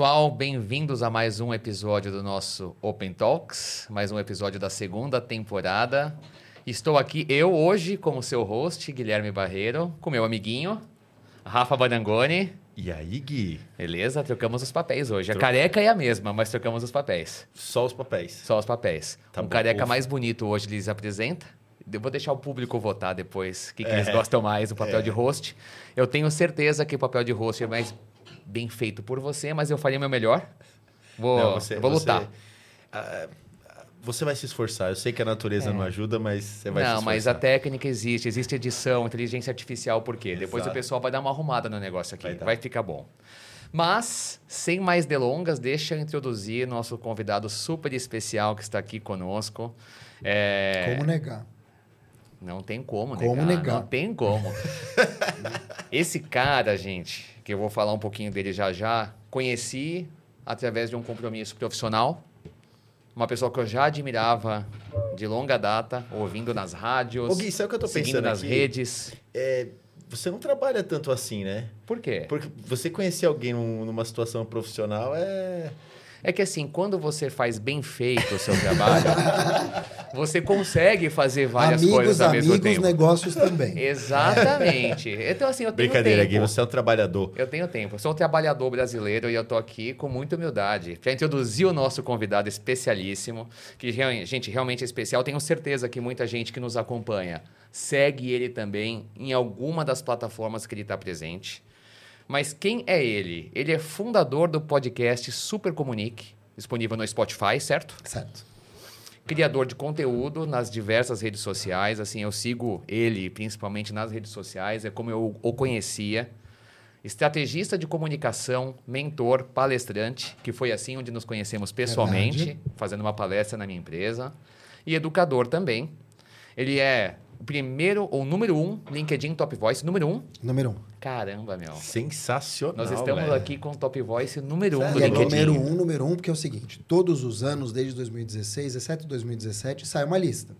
pessoal, bem-vindos a mais um episódio do nosso Open Talks, mais um episódio da segunda temporada. Estou aqui eu hoje como seu host, Guilherme Barreiro, com meu amiguinho, Rafa Banangoni. E aí, Gui? Beleza? Trocamos os papéis hoje. A careca é a mesma, mas trocamos os papéis. Só os papéis. Só os papéis. Tá um bom, careca ufa. mais bonito hoje lhes apresenta. Eu vou deixar o público votar depois o que, que É. eles gostam mais, o papel É. de host. Eu tenho certeza que o papel de host é mais bem feito por você, mas eu faria meu melhor. Vou, Não, você- vou você- lutar. ah, você vai se esforçar. Eu sei que a natureza não ajuda, mas você vai se É. Não, esforçar. mas a técnica existe, existe edição, inteligência artificial, por quê? Depois o Exato. pessoal vai dar uma arrumada no negócio aqui, Vai vai, ficar bom. Mas, sem mais delongas, deixa eu introduzir nosso convidado super especial que está aqui conosco. É, Como negar? Não tem como Como negar. negar? Não tem como. Esse cara, gente, que eu vou falar um pouquinho dele já já, conheci através de um compromisso profissional. Uma pessoa que eu já admirava de longa data, ouvindo nas rádios, Ô, Gui, sabe o que eu tô seguindo pensando nas aqui? redes. É, você não trabalha tanto assim, né? Por quê? Porque você conhecer alguém num- numa situação profissional é... É que assim, quando você faz bem feito o seu trabalho, você consegue fazer várias amigos, coisas ao mesmo amigos, tempo. negócios também. Exatamente. Então, assim, eu tenho Brincadeira, tempo. Gui, você é um trabalhador. Eu tenho tempo. Eu sou um trabalhador brasileiro e eu tô aqui com muita humildade para introduzir o nosso convidado especialíssimo, que gente realmente é especial. Tenho certeza que muita gente que nos acompanha segue ele também em alguma das plataformas que ele está presente. Mas quem é ele? Ele é fundador do podcast Super Comunique, disponível no Spotify, certo? Certo. criador de conteúdo nas diversas redes sociais. Assim, eu sigo ele principalmente nas redes sociais, é como eu o conhecia. Estrategista de comunicação, mentor, palestrante, que foi assim onde nos conhecemos pessoalmente, Verdade. fazendo uma palestra na minha empresa. E educador também. Ele é o primeiro, ou número um, LinkedIn Top Voice, número um. Número um. Caramba, meu. Sensacional, Nós estamos velho. aqui com o Top Voice número um do E é LinkedIn. número um, número um, porque é o seguinte: todos os anos, desde 2016, exceto 2017, sai uma lista.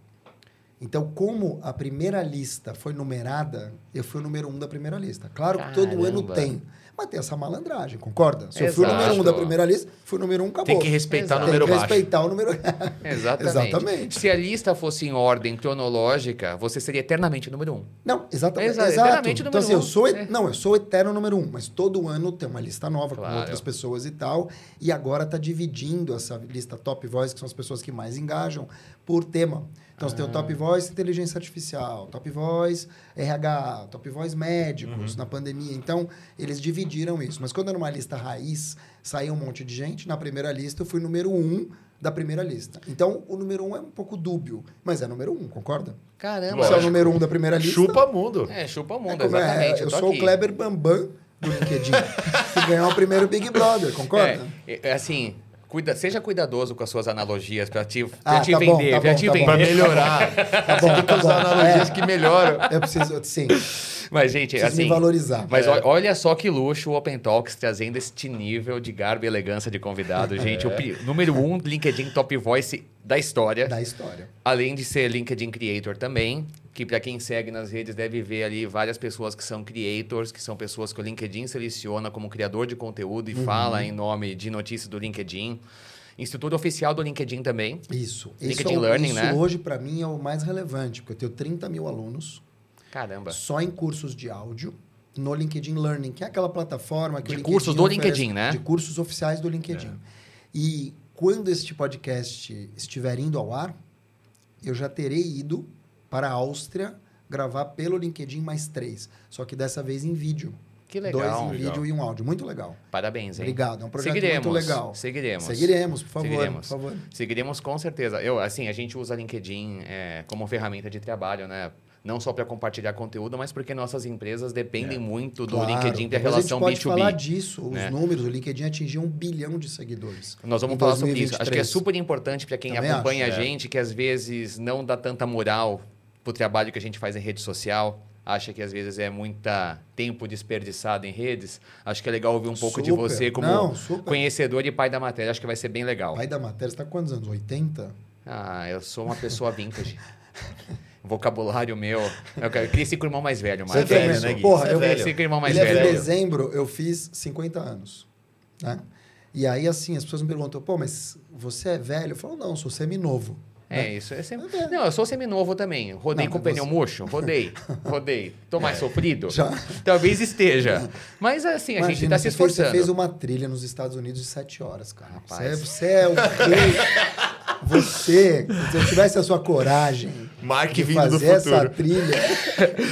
Então, como a primeira lista foi numerada, eu fui o número um da primeira lista. Claro que todo ano Caramba. tem. Mas tem essa malandragem, concorda? Se eu fui o número um Exato. da primeira lista, fui o número um, acabou. Tem que respeitar Exato. o número Tem que baixo. respeitar o número... Exatamente. Exatamente. Se a lista fosse em ordem cronológica, você seria eternamente o número um. Não, exatamente. Exa- exato. eternamente Então, número assim, eu um. sou, et- É. não, eu sou eterno número um, mas todo ano tem uma lista nova Claro. com outras pessoas e tal. E agora está dividindo essa lista Top Voice, que são as pessoas que mais engajam, por tema. Então, você tem o Ah. Top Voice Inteligência Artificial, Top Voice RH, Top Voice Uhum. Médicos na pandemia. Então, eles dividiram isso. Mas quando era uma lista raiz, saiu um monte de gente. Na primeira lista, eu fui número um da primeira lista. Então, o número um é um pouco dúbio, mas é número um, concorda? Caramba. Se é o número um da primeira lista... Chupa mundo. É, chupa o mundo, É é, exatamente. eu tô sou aqui. o Kleber Bambam do LinkedIn, que ganhou o primeiro Big Brother, concorda? É, é assim, cuida, seja cuidadoso com as suas analogias para te, pra Ah, te tá bom, vender, tá pra bom, te tá bom. vender. Pra melhorar. Tá bom, Tem que tá usar bom. analogias É. que melhoram. Eu preciso, sim, Mas, gente, preciso assim. me valorizar. Mas ol- olha só que luxo o Open Talks trazendo este nível de garbo e elegância de convidado. Gente, o pri- número um LinkedIn Top Voice da história. Da história. Além de ser LinkedIn Creator também, que para quem segue nas redes deve ver ali várias pessoas que são creators, que são pessoas que o LinkedIn seleciona como criador de conteúdo e Uhum. fala em nome de notícias do LinkedIn. Instituto oficial do LinkedIn também. Isso. LinkedIn isso, é Learning, isso né? hoje, para mim, é o mais relevante, porque eu tenho 30 mil alunos Caramba. só em cursos de áudio no LinkedIn Learning, que é aquela plataforma que De o cursos do oferece- LinkedIn, né? De cursos oficiais do LinkedIn. E quando este podcast estiver indo ao ar, eu já terei ido para a Áustria gravar pelo LinkedIn mais três. Só que dessa vez em vídeo. Que legal. Dois em legal. vídeo e um áudio. Muito legal. Parabéns, hein? Obrigado. É um projeto Seguiremos, muito legal. Seguiremos. Seguiremos, por favor. Seguiremos. Por favor. Seguiremos com certeza. Eu, assim, a gente usa LinkedIn é, como ferramenta de trabalho, né? Não só para compartilhar conteúdo, mas porque nossas empresas dependem muito do Claro. LinkedIn para Depois relação a gente pode B2B. falar disso. Os né? números, o LinkedIn atingiu um bilhão de seguidores. Nós vamos em falar sobre isso. Acho que é 2023. super importante para quem Também acompanha acho, a é. gente, que às vezes não dá tanta moral pro trabalho que a gente faz em rede social. Acha que às vezes é muita tempo desperdiçado em redes. Acho que é legal ouvir um pouco de Super. você como Não, conhecedor e pai da matéria. Acho que vai ser bem legal. Pai da matéria, você está quantos anos? 80? Ah, eu sou uma pessoa vintage. Vocabulário meu. Eu cresci com o irmão mais velho, Você mas velho, né, Gui? Porra, é eu velho. cresci com o irmão mais ele é de velho. dezembro, eu fiz 50 anos. Né? E aí, assim, as pessoas me perguntam, pô, mas você é velho? Eu falo, não, sou seminovo. É, isso é sempre... Não, eu sou seminovo também. Rodei Não, com pneu você- murcho? Rodei. Rodei. Tô mais sofrido? Já. Talvez esteja. Mas assim, a gente Imagina, tá se fez- esforçando. Você fez uma trilha nos Estados Unidos de sete horas, cara. Você é, Rapaz. você é o rei. Você, se eu tivesse a sua coragem Mark de vindo fazer do essa trilha,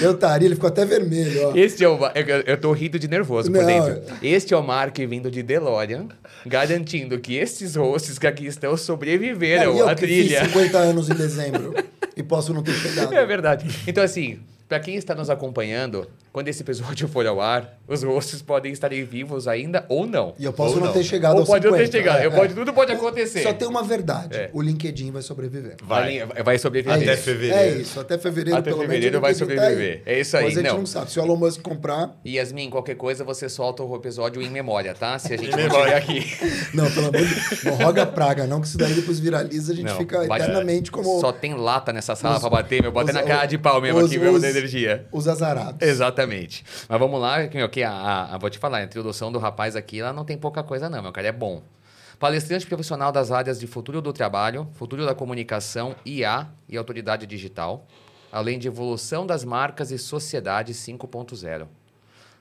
eu estaria. Ele ficou até vermelho, ó. Este é o. Eu, eu tô rindo de nervoso por Não, dentro. Este é o Mark vindo de DeLorean, garantindo que estes hosts que aqui estão sobreviveram eu à trilha. fiz 50 anos em dezembro e posso não ter chegado. É verdade. Então, assim, pra quem está nos acompanhando, quando esse episódio for ao ar, os hosts podem estarem vivos ainda ou não. E eu posso Ou não não. ter chegado Ou aos pode não ter 50. chegado. é, Eu pode- é. tudo pode acontecer. Só tem uma verdade. É. O LinkedIn vai sobreviver. Vai. Vai, sobreviver. Até É fevereiro. É isso, até fevereiro, Até pelo fevereiro menos. o vai LinkedIn sobreviver. Tá É isso aí, Mas a gente não. não sabe. Se o Elon Musk comprar. Yasmin, qualquer coisa você solta o episódio em memória, tá? Se a gente não memória. estiver aqui. Não, pelo amor de Deus. Não roga praga, não, que isso daí depois viraliza, a gente Não, fica vai- eternamente como Só tem lata nessa sala Os- pra bater, meu. Bater os- na cara de pau mesmo os- aqui, da energia. os azarados. Exatamente. Mas vamos lá, que ok, a, a- a- vou te falar, a introdução do rapaz aqui, ela não tem pouca coisa não, meu cara, é bom. Palestrante profissional das áreas de futuro do trabalho, futuro da comunicação, IA e autoridade digital, além de evolução das marcas e sociedade 5.0.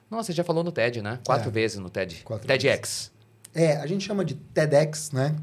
Nossa, você já falou no TED, né? Quatro É. vezes no TED. Quatro TEDx. É, a gente chama de TEDx, né?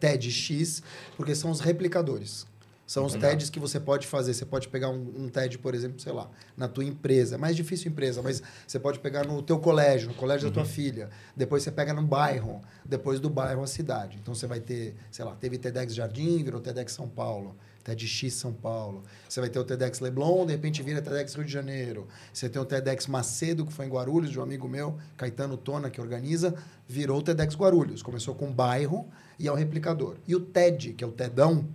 TEDx, porque são os replicadores. São os TEDs que você pode fazer. Você pode pegar um, um TED, por exemplo, sei lá, na tua empresa. É mais difícil empresa, mas você pode pegar no teu colégio, no colégio da tua filha. Depois você pega no bairro. Depois do bairro, a cidade. Então você vai ter, sei lá, teve TEDx Jardim, virou TEDx São Paulo. TEDx São Paulo. Você vai ter o TEDx Leblon, de repente vira TEDx Rio de Janeiro. Você tem o TEDx Macedo, que foi em Guarulhos, de um amigo meu, Caetano Tona, que organiza, virou o TEDx Guarulhos. Começou com bairro e é o replicador. E o TED, que é o TEDão,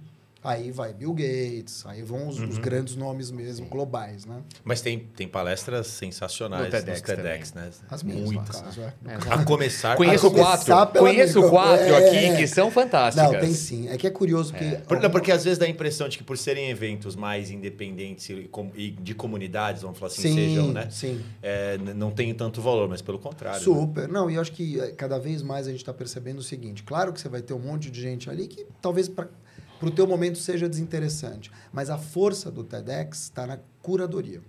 aí vai Bill Gates, aí vão os, os grandes nomes mesmo, globais, né? Mas tem, tem palestras sensacionais No TEDx nos TEDx, né? As minhas, no Muitas. caso, é. É, A começar... Conheço A começar quatro. Conheço quatro é, aqui é. que são fantásticas. Não, tem sim. É que é curioso porque... Por- não, porque às vezes dá a impressão de que por serem eventos mais independentes e, com- e de comunidades, vamos falar assim, sim, sejam, né? sim. É, não tem tanto valor, mas pelo contrário. né? Super. Não, e eu acho que cada vez mais a gente está percebendo o seguinte. Claro que você vai ter um monte de gente ali que talvez para o teu momento seja desinteressante. Mas a força do TEDx está na curadoria.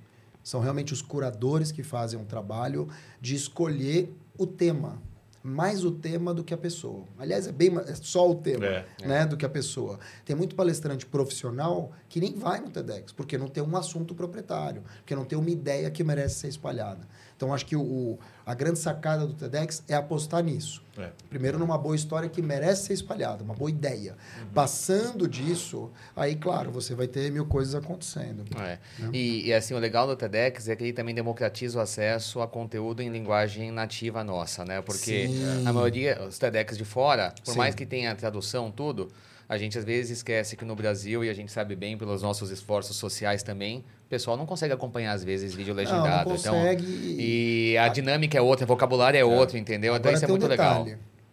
São realmente os curadores que fazem um trabalho de escolher o tema. Mais o tema do que a pessoa. Aliás, é bem é só o tema É. né, do que a pessoa. Tem muito palestrante profissional que nem vai no TEDx, porque não tem um assunto proprietário, porque não tem uma ideia que merece ser espalhada. Então, acho que o, a grande sacada do TEDx é apostar nisso. É. Primeiro, numa boa história que merece ser espalhada, uma boa ideia. Passando disso, aí, claro, você vai ter mil coisas acontecendo. É. E, e, assim, o legal do TEDx é que ele também democratiza o acesso a conteúdo em linguagem nativa nossa, né? Porque Sim. a maioria, os TEDx de fora, por Sim. mais que tenha tradução, tudo, a gente às vezes esquece que no Brasil, e a gente sabe bem pelos nossos esforços sociais também, o pessoal não consegue acompanhar, às vezes, vídeo Não, legendado. não então, consegue. e a dinâmica é outra, o vocabulário é outro, entendeu? Então Agora isso é tem um muito legal.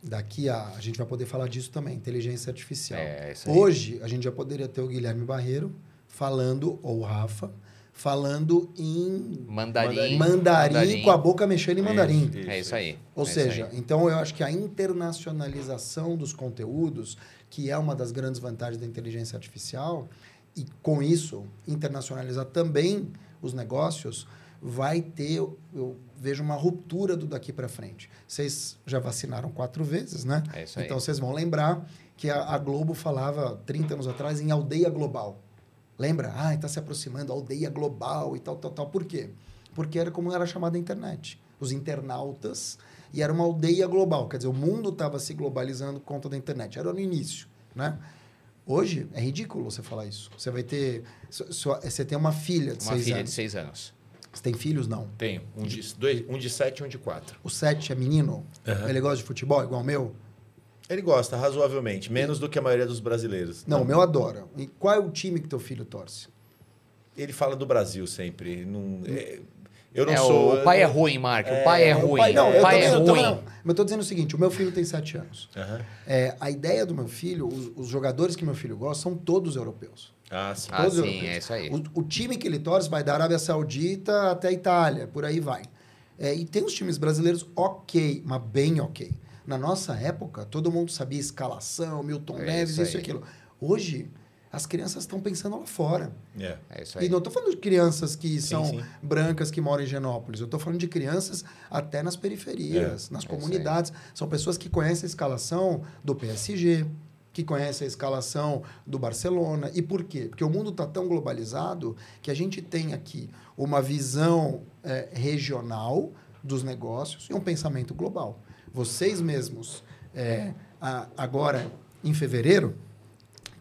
Daqui a. A gente vai poder falar disso também, inteligência artificial. É, isso aí. Hoje, a gente já poderia ter o Guilherme Barreiro falando, ou o Rafa, falando em Mandarim. mandarim, com a boca mexendo em mandarim. Isso, É isso aí. Ou é isso seja, aí. então eu acho que a internacionalização dos conteúdos, que é uma das grandes vantagens da inteligência artificial, e com isso internacionalizar também os negócios, vai ter, eu, eu vejo uma ruptura do daqui para frente. Vocês já vacinaram quatro vezes, né? É isso aí. Então vocês vão lembrar que a, a Globo falava 30 anos atrás em aldeia global. Lembra? Ah, está se aproximando, aldeia global e tal, tal, tal. Por quê? Porque era como era chamada a internet. Os internautas, e era uma aldeia global. Quer dizer, o mundo estava se globalizando por conta da internet. Era no início, né? Hoje, é ridículo você falar isso. Você vai ter... su- sua- Você tem uma filha de Uma seis filha anos. de seis anos. Você tem filhos? Não. Tenho. Um de, dois, um de sete e um de quatro. O sete é menino? Aham. Ele gosta de futebol igual o meu? Ele gosta, razoavelmente. Menos do que a maioria dos brasileiros. Não, o meu adora. E qual é o time que teu filho torce? Ele fala do Brasil sempre. Não, é- eu não É, sou... o pai é eu- ruim, Marco. O pai é, É, O ruim. pai, não, o pai tô é ruim. não, mas eu tô dizendo o seguinte: o meu filho tem sete anos. Aham. É, a ideia do meu filho, os, os jogadores que meu filho gosta, são todos europeus. Ah, sim. Ah, Todos sim, europeus. é isso aí. O, o time que ele torce vai da Arábia Saudita até a Itália, por aí vai. É, e tem os times brasileiros ok, mas bem ok. Na nossa época, todo mundo sabia escalação, Milton É Neves, isso isso e aquilo. Hoje, as crianças estão pensando lá fora. É. É isso aí. E não estou falando de crianças que são sim. brancas que moram em Genópolis. Eu estou falando de crianças até nas periferias, nas É comunidades. São pessoas que conhecem a escalação do PSG, que conhecem a escalação do Barcelona. E por quê? Porque o mundo está tão globalizado que a gente tem aqui uma visão eh, regional dos negócios e um pensamento global. Vocês mesmos, eh, a- agora em fevereiro,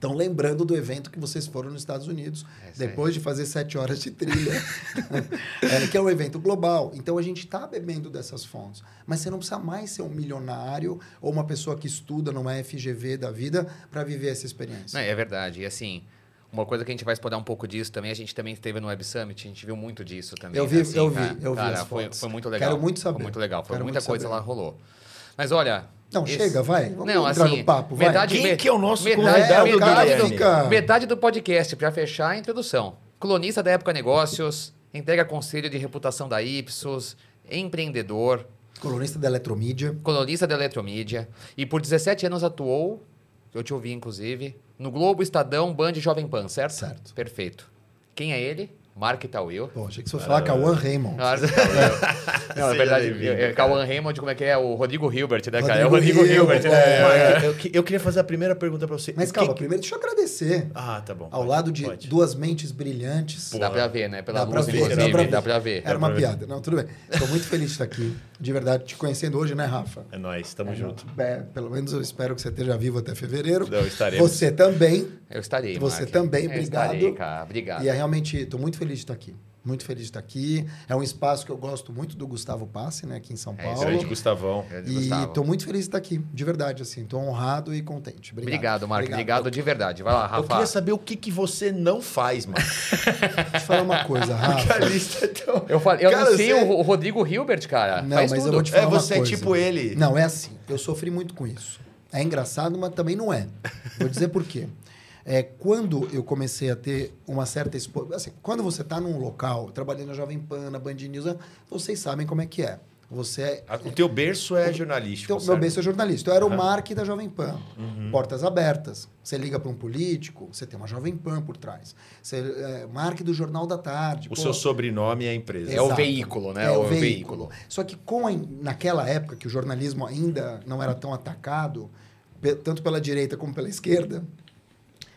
estão lembrando do evento que vocês foram nos Estados Unidos, É aí. depois de fazer sete horas de trilha, é, que é um evento global. Então a gente está bebendo dessas fontes. Mas você não precisa mais ser um milionário ou uma pessoa que estuda numa FGV da vida para viver essa experiência. Não, é verdade. E assim, uma coisa que a gente vai explorar um pouco disso também, a gente também esteve no Web Summit, a gente viu muito disso também. Eu vi- assim, eu vi, eu vi Cara, foi, foi muito legal. Quero muito saber. Foi muito legal. Foi Quero muita coisa saber. lá rolou. Mas olha. Não, esse- chega, vai. Vamos Não, entrar assim, no papo, vai. metade- Quem que é o nosso metade- convidado, É, o cara Guilherme? fica- Metade do podcast, para fechar a introdução. Colunista da Época Negócios, entrega conselho de reputação da Ipsos, empreendedor, Colunista da Eletromídia. colunista da Eletromídia e por 17 anos atuou, eu te ouvi inclusive, no Globo, Estadão, Band e Jovem Pan, certo? Certo. Perfeito. Quem é ele? Mark Tawil. Pô, achei que você fosse falar Cauã Raymond. Não, é verdade. É, é Cauã Raymond, como é que é? O Rodrigo Hilbert, né, cara? É o Rodrigo Hilbert, Hilbert, né? é. Mark, eu, eu queria fazer a primeira pergunta para você. Mas calma, que- primeiro deixa eu agradecer. Ah, tá bom. Ao pode, lado de pode. duas mentes brilhantes. Dá pra ver, né? Pela Dá pra luz, ver, inclusive, dá pra ver. dá pra ver. Era uma piada. Não, tudo bem. Estou muito feliz de estar aqui. De verdade, te conhecendo hoje, né, Rafa? É nóis, tamo junto. É, pelo menos eu espero que você esteja vivo até fevereiro. Não, estaremos. Você também. Eu estarei, Você Mark. também, Eu obrigado. estarei, cara. Obrigado. E é realmente, estou muito feliz de estar aqui. Muito feliz de estar aqui. É um espaço que eu gosto muito do Gustavo Passe, né, aqui em São É, Paulo. Grande Gustavão. Grande E estou muito feliz de estar aqui, de verdade, assim. Estou honrado e contente. Obrigado, Obrigado, Mark. Obrigado. de verdade. Vai lá, Eu Rafa. queria saber o que, que você não faz, mano. Deixa eu te falar uma coisa, Rafa. a lista é tão... Eu, falei, eu Cara, não sei você- o Rodrigo Hilbert, cara. Não, Faz mas eu tudo. vou te É, falar uma você é tipo ele. Não, é assim. Eu sofri muito com isso. É engraçado, mas também não é. Vou dizer por quê. É, quando eu comecei a ter uma certa expo... assim, quando você está num local, trabalhando na Jovem Pan, na Band News, vocês sabem como é que é. Você é A- O teu berço é jornalístico, então, meu bem, é jornalista. Eu era o Mark da Jovem Pan. Uhum. Portas abertas. Você liga para um político, você tem uma Jovem Pan por trás. Você é Mark do Jornal da Tarde. O Pô, seu sobrenome é a empresa. É o Exato. veículo, né? É o, O veículo. veículo. Só que com a, naquela época que o jornalismo ainda não era tão atacado, tanto pela direita como pela esquerda,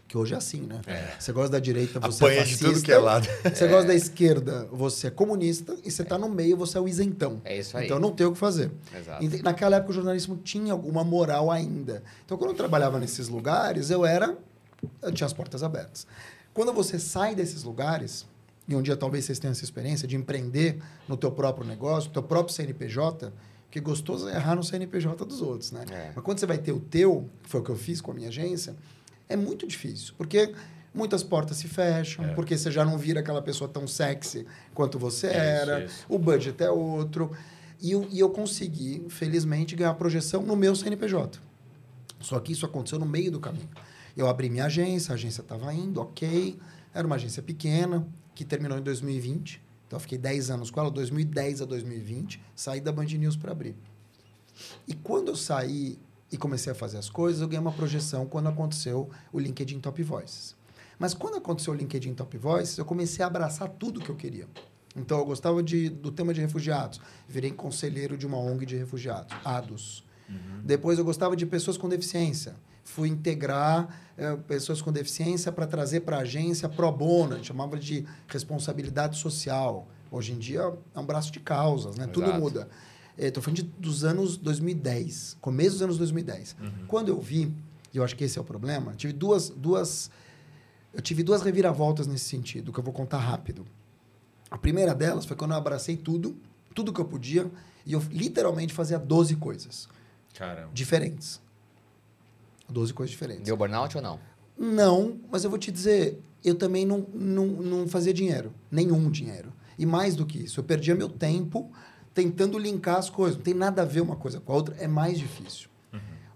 que hoje é assim, né? Você gosta da direita, você Apanha é de fascista. tudo que é lado. Você gosta da esquerda, você é comunista. E você está no meio, você é o isentão. É isso aí. Então não tem o que fazer. Exato. E naquela época o jornalismo tinha alguma moral ainda. Então quando eu trabalhava nesses lugares, eu era. Eu tinha as portas abertas. Quando você sai desses lugares, e um dia talvez vocês tenham essa experiência de empreender no teu próprio negócio, no teu próprio CNPJ, que gostoso é errar no CNPJ dos outros, né? É. Mas quando você vai ter o teu, que foi o que eu fiz com a minha agência, é muito difícil, porque muitas portas se fecham, É. porque você já não vira aquela pessoa tão sexy quanto você Isso, era, isso. o budget é outro. E eu, e eu consegui, felizmente, ganhar projeção no meu CNPJ. Só que isso aconteceu no meio do caminho. Eu abri minha agência, a agência estava indo, ok. Era uma agência pequena, que terminou em 2020. Então, eu fiquei 10 anos com ela, 2010 a 2020. Saí da Band News para abrir. E quando eu saí e comecei a fazer as coisas, eu ganhei uma projeção quando aconteceu o LinkedIn Top Voices. Mas quando aconteceu o LinkedIn Top Voices, eu comecei a abraçar tudo que eu queria. Então, eu gostava de, do tema de refugiados. Virei conselheiro de uma ONG de refugiados, ADOS. Depois, eu gostava de pessoas com deficiência. Fui integrar eh, pessoas com deficiência para trazer para a agência pro bono. A gente chamava de responsabilidade social. Hoje em dia, é um braço de causas, né? Tudo muda. Estou falando de, dos anos 2010, começo dos anos 2010. Quando eu vi, e eu acho que esse é o problema, tive duas, duas, eu tive duas reviravoltas nesse sentido, que eu vou contar rápido. A primeira delas foi quando eu abracei tudo, tudo que eu podia, e eu literalmente fazia 12 coisas Caramba. diferentes. 12 coisas diferentes. Deu burnout ou não? Não, mas eu vou te dizer, eu também não, não, não fazia dinheiro, nenhum dinheiro. E mais do que isso, eu perdia meu tempo tentando linkar as coisas. Não tem nada a ver uma coisa com a outra, é mais difícil.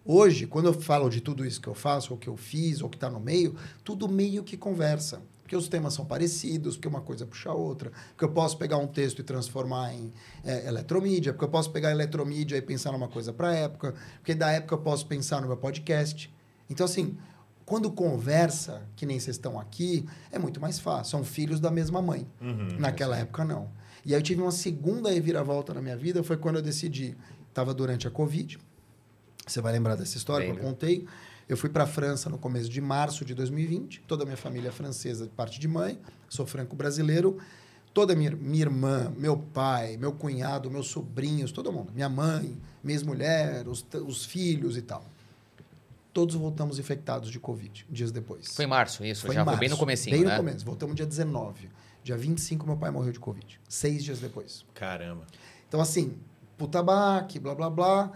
Hoje, quando eu falo de tudo isso que eu faço, ou que eu fiz, ou que está no meio, tudo meio que conversa. Porque os temas são parecidos, porque uma coisa puxa a outra. Porque eu posso pegar um texto e transformar em é, eletromídia, porque eu posso pegar eletromídia e pensar numa coisa para a época, porque da época eu posso pensar no meu podcast. Então, assim, quando conversa, que nem vocês estão aqui, é muito mais fácil. São filhos da mesma mãe. Uhum. Naquela época, não. E aí eu tive uma segunda reviravolta na minha vida, foi quando eu decidi. Estava durante a Covid. Você vai lembrar dessa história que eu contei. Eu fui para a França no começo de março de 2020. Toda a minha família é francesa de parte de mãe. Sou franco-brasileiro. Toda a minha, minha irmã, meu pai, meu cunhado, meus sobrinhos, todo mundo. Minha mãe, minha ex-mulher, os, os filhos e tal. Todos voltamos infectados de Covid, dias depois. Foi em março, isso. Foi já em foi bem março, no comecinho, Bem né? no começo. Voltamos dia 19. Dia 25, meu pai morreu de Covid. Seis dias depois. Caramba. Então, assim, puta baque, blá, blá, blá.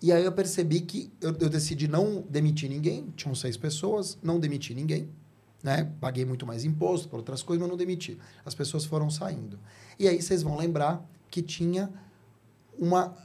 E aí eu percebi que eu, eu decidi não demitir ninguém. Tinham seis pessoas, não demiti ninguém. Né? Paguei muito mais imposto por outras coisas, mas não demiti. As pessoas foram saindo. E aí vocês vão lembrar que tinha uma,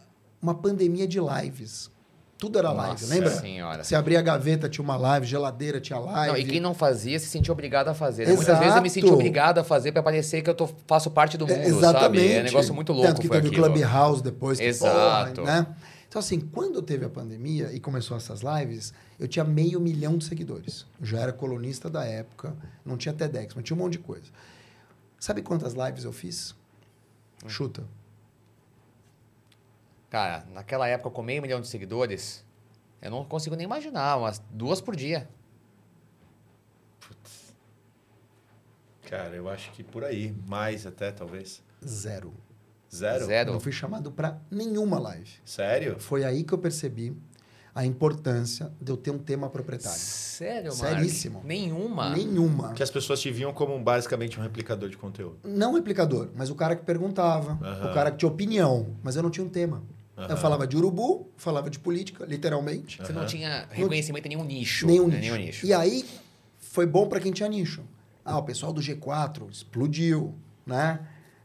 uma pandemia de lives. Tudo era live, Nossa lembra? senhora. Você abria a gaveta, tinha uma live, geladeira, tinha live. Não, e quem não fazia se sentia obrigado a fazer. né? Muitas vezes eu me senti obrigado a fazer para parecer que eu tô, faço parte do mundo, É, exatamente. sabe? É um negócio muito louco Tanto que foi teve aquilo. o Clubhouse depois. Que, Exato. porra, né? Então, assim, quando teve a pandemia e começou essas lives, eu tinha meio milhão de seguidores. Eu já era colunista da época, não tinha TEDx, mas tinha um monte de coisa. Sabe quantas lives eu fiz? Hum. Chuta. Cara, naquela época com meio milhão de seguidores, eu não consigo nem imaginar, umas duas por dia. Cara, eu acho que por aí. Mais até, talvez. Zero. Zero? Eu Zero. não fui chamado para nenhuma live. Sério? Foi aí que eu percebi a importância de eu ter um tema proprietário. Sério, mano? Seríssimo. Nenhuma. Nenhuma. Que as pessoas te viam como basicamente um replicador de conteúdo. Não replicador, mas o cara que perguntava, Aham. o cara que tinha opinião, mas eu não tinha um tema. Aham. Eu falava de urubu, falava de política, literalmente. Você não tinha reconhecimento em nenhum nicho. Nenhum né? nicho. Nenhum nicho. E aí foi bom para quem tinha nicho. Ah, o pessoal do G4 explodiu, né?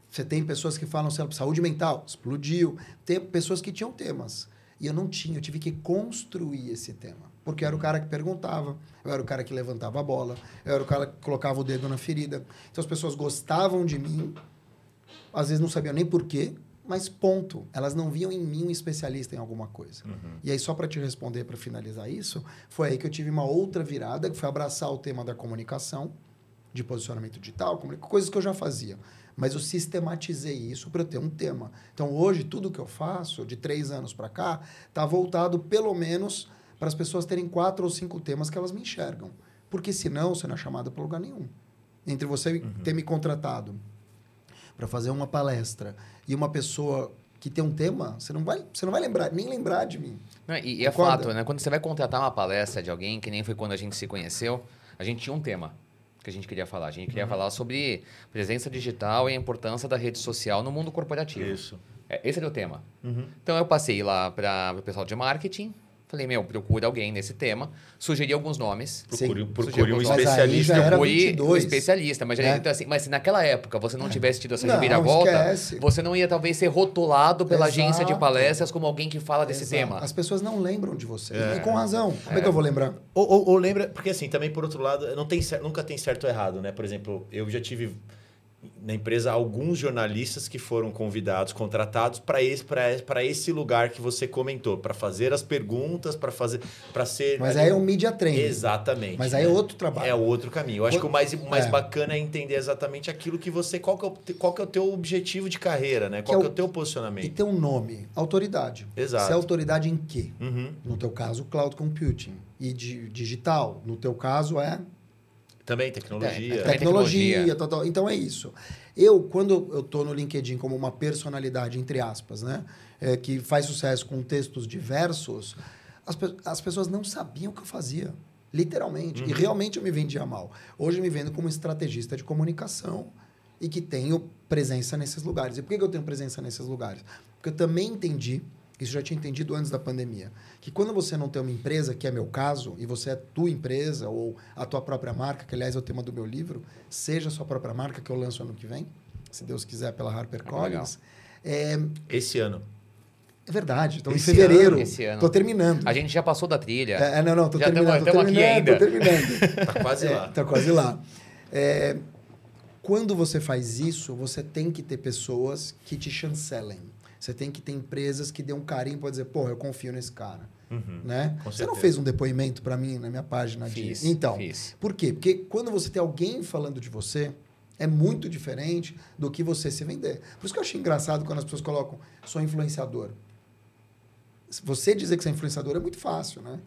Você tem pessoas que falam sobre saúde mental, explodiu. Tem pessoas que tinham temas. E eu não tinha, eu tive que construir esse tema. Porque eu era o cara que perguntava, eu era o cara que levantava a bola, eu era o cara que colocava o dedo na ferida. Então as pessoas gostavam de mim, às vezes não sabiam nem por quê, mas ponto. Elas não viam em mim um especialista em alguma coisa. E aí, só para te responder, para finalizar isso, foi aí que eu tive uma outra virada, que foi abraçar o tema da comunicação, de posicionamento digital, coisas que eu já fazia. Mas eu sistematizei isso para eu ter um tema. Então, hoje, tudo que eu faço, de três anos para cá, está voltado, pelo menos, para as pessoas terem quatro ou cinco temas que elas me enxergam. Porque senão, você não é chamado para lugar nenhum. Entre você ter me contratado para fazer uma palestra e uma pessoa que tem um tema, você não vai, você não vai lembrar, nem lembrar de mim. Não, e, e é fato, né? Quando você vai contratar uma palestra de alguém, que nem foi quando a gente se conheceu, a gente tinha um tema que a gente queria falar. A gente Uhum. queria falar sobre presença digital e a importância da rede social no mundo corporativo. Isso. É, esse era o tema. Uhum. Então eu passei lá para o pessoal de marketing, falei, meu, procura alguém nesse tema, sugeri alguns nomes. Procure, procure um Mas especialista. Fui 22, um especialista, mas, já- então, assim, mas se naquela época você não tivesse tido essa Não, reviravolta, esquece. você não ia talvez ser rotulado pela agência de Exato. palestras como alguém que fala desse Exato. tema. As pessoas não lembram de você. É. E com razão. Como é que eu vou lembrar? Ou, ou- ou lembra, porque assim, também por outro lado, não tem, nunca tem certo ou errado, né? Por exemplo, eu já tive na empresa alguns jornalistas que foram convidados, contratados para esse, pra- pra esse lugar que você comentou, para fazer as perguntas, para fazer, para ser. Mas aí é um media training. Exatamente. Mas aí é né? outro trabalho. É outro caminho. Eu acho que o mais, o mais É. bacana é entender exatamente aquilo que você. Qual que, é o, qual que é o teu objetivo de carreira, né? Qual é que é o- o teu E posicionamento? tem um nome, autoridade. Exato. Você é autoridade em quê? Uhum. No teu caso, cloud computing. E di- digital. No teu caso, é Também tecnologia. É, tecnologia, tecnologia. Tal, tal. Então é isso. Eu, quando eu estou no LinkedIn como uma personalidade, entre aspas, né? é, que faz sucesso com textos diversos, as, pe- as pessoas não sabiam o que eu fazia. Literalmente. E realmente eu me vendia mal. Hoje eu me vendo como estrategista de comunicação e que tenho presença nesses lugares. E por que que eu tenho presença nesses lugares? Porque eu também entendi, isso eu já tinha entendido antes da pandemia, que quando você não tem uma empresa, que é meu caso, e você é tua empresa ou a tua própria marca, que aliás é o tema do meu livro, seja a sua própria marca que eu lanço ano que vem, se Deus quiser, pela HarperCollins. É, Esse ano. é verdade, estou em Esse fevereiro. ano, esse ano. Estou terminando. A gente já passou da trilha. É, é, não, não, tô Já terminando, tô tamo aqui terminando, tô ainda. terminando. Tá quase É, lá. tá quase lá. É, quando você faz isso, você tem que ter pessoas que te chancelem. Você tem que ter empresas que dêem um carinho para dizer, porra, eu confio nesse cara. Uhum. Né? Você não fez um depoimento para mim na minha página Fiz, de. Então, fiz. por quê? Porque quando você tem alguém falando de você, é muito diferente do que você se vender. Por isso que eu achei engraçado quando as pessoas colocam, sou influenciador. Você dizer que você é influenciador é muito fácil, né?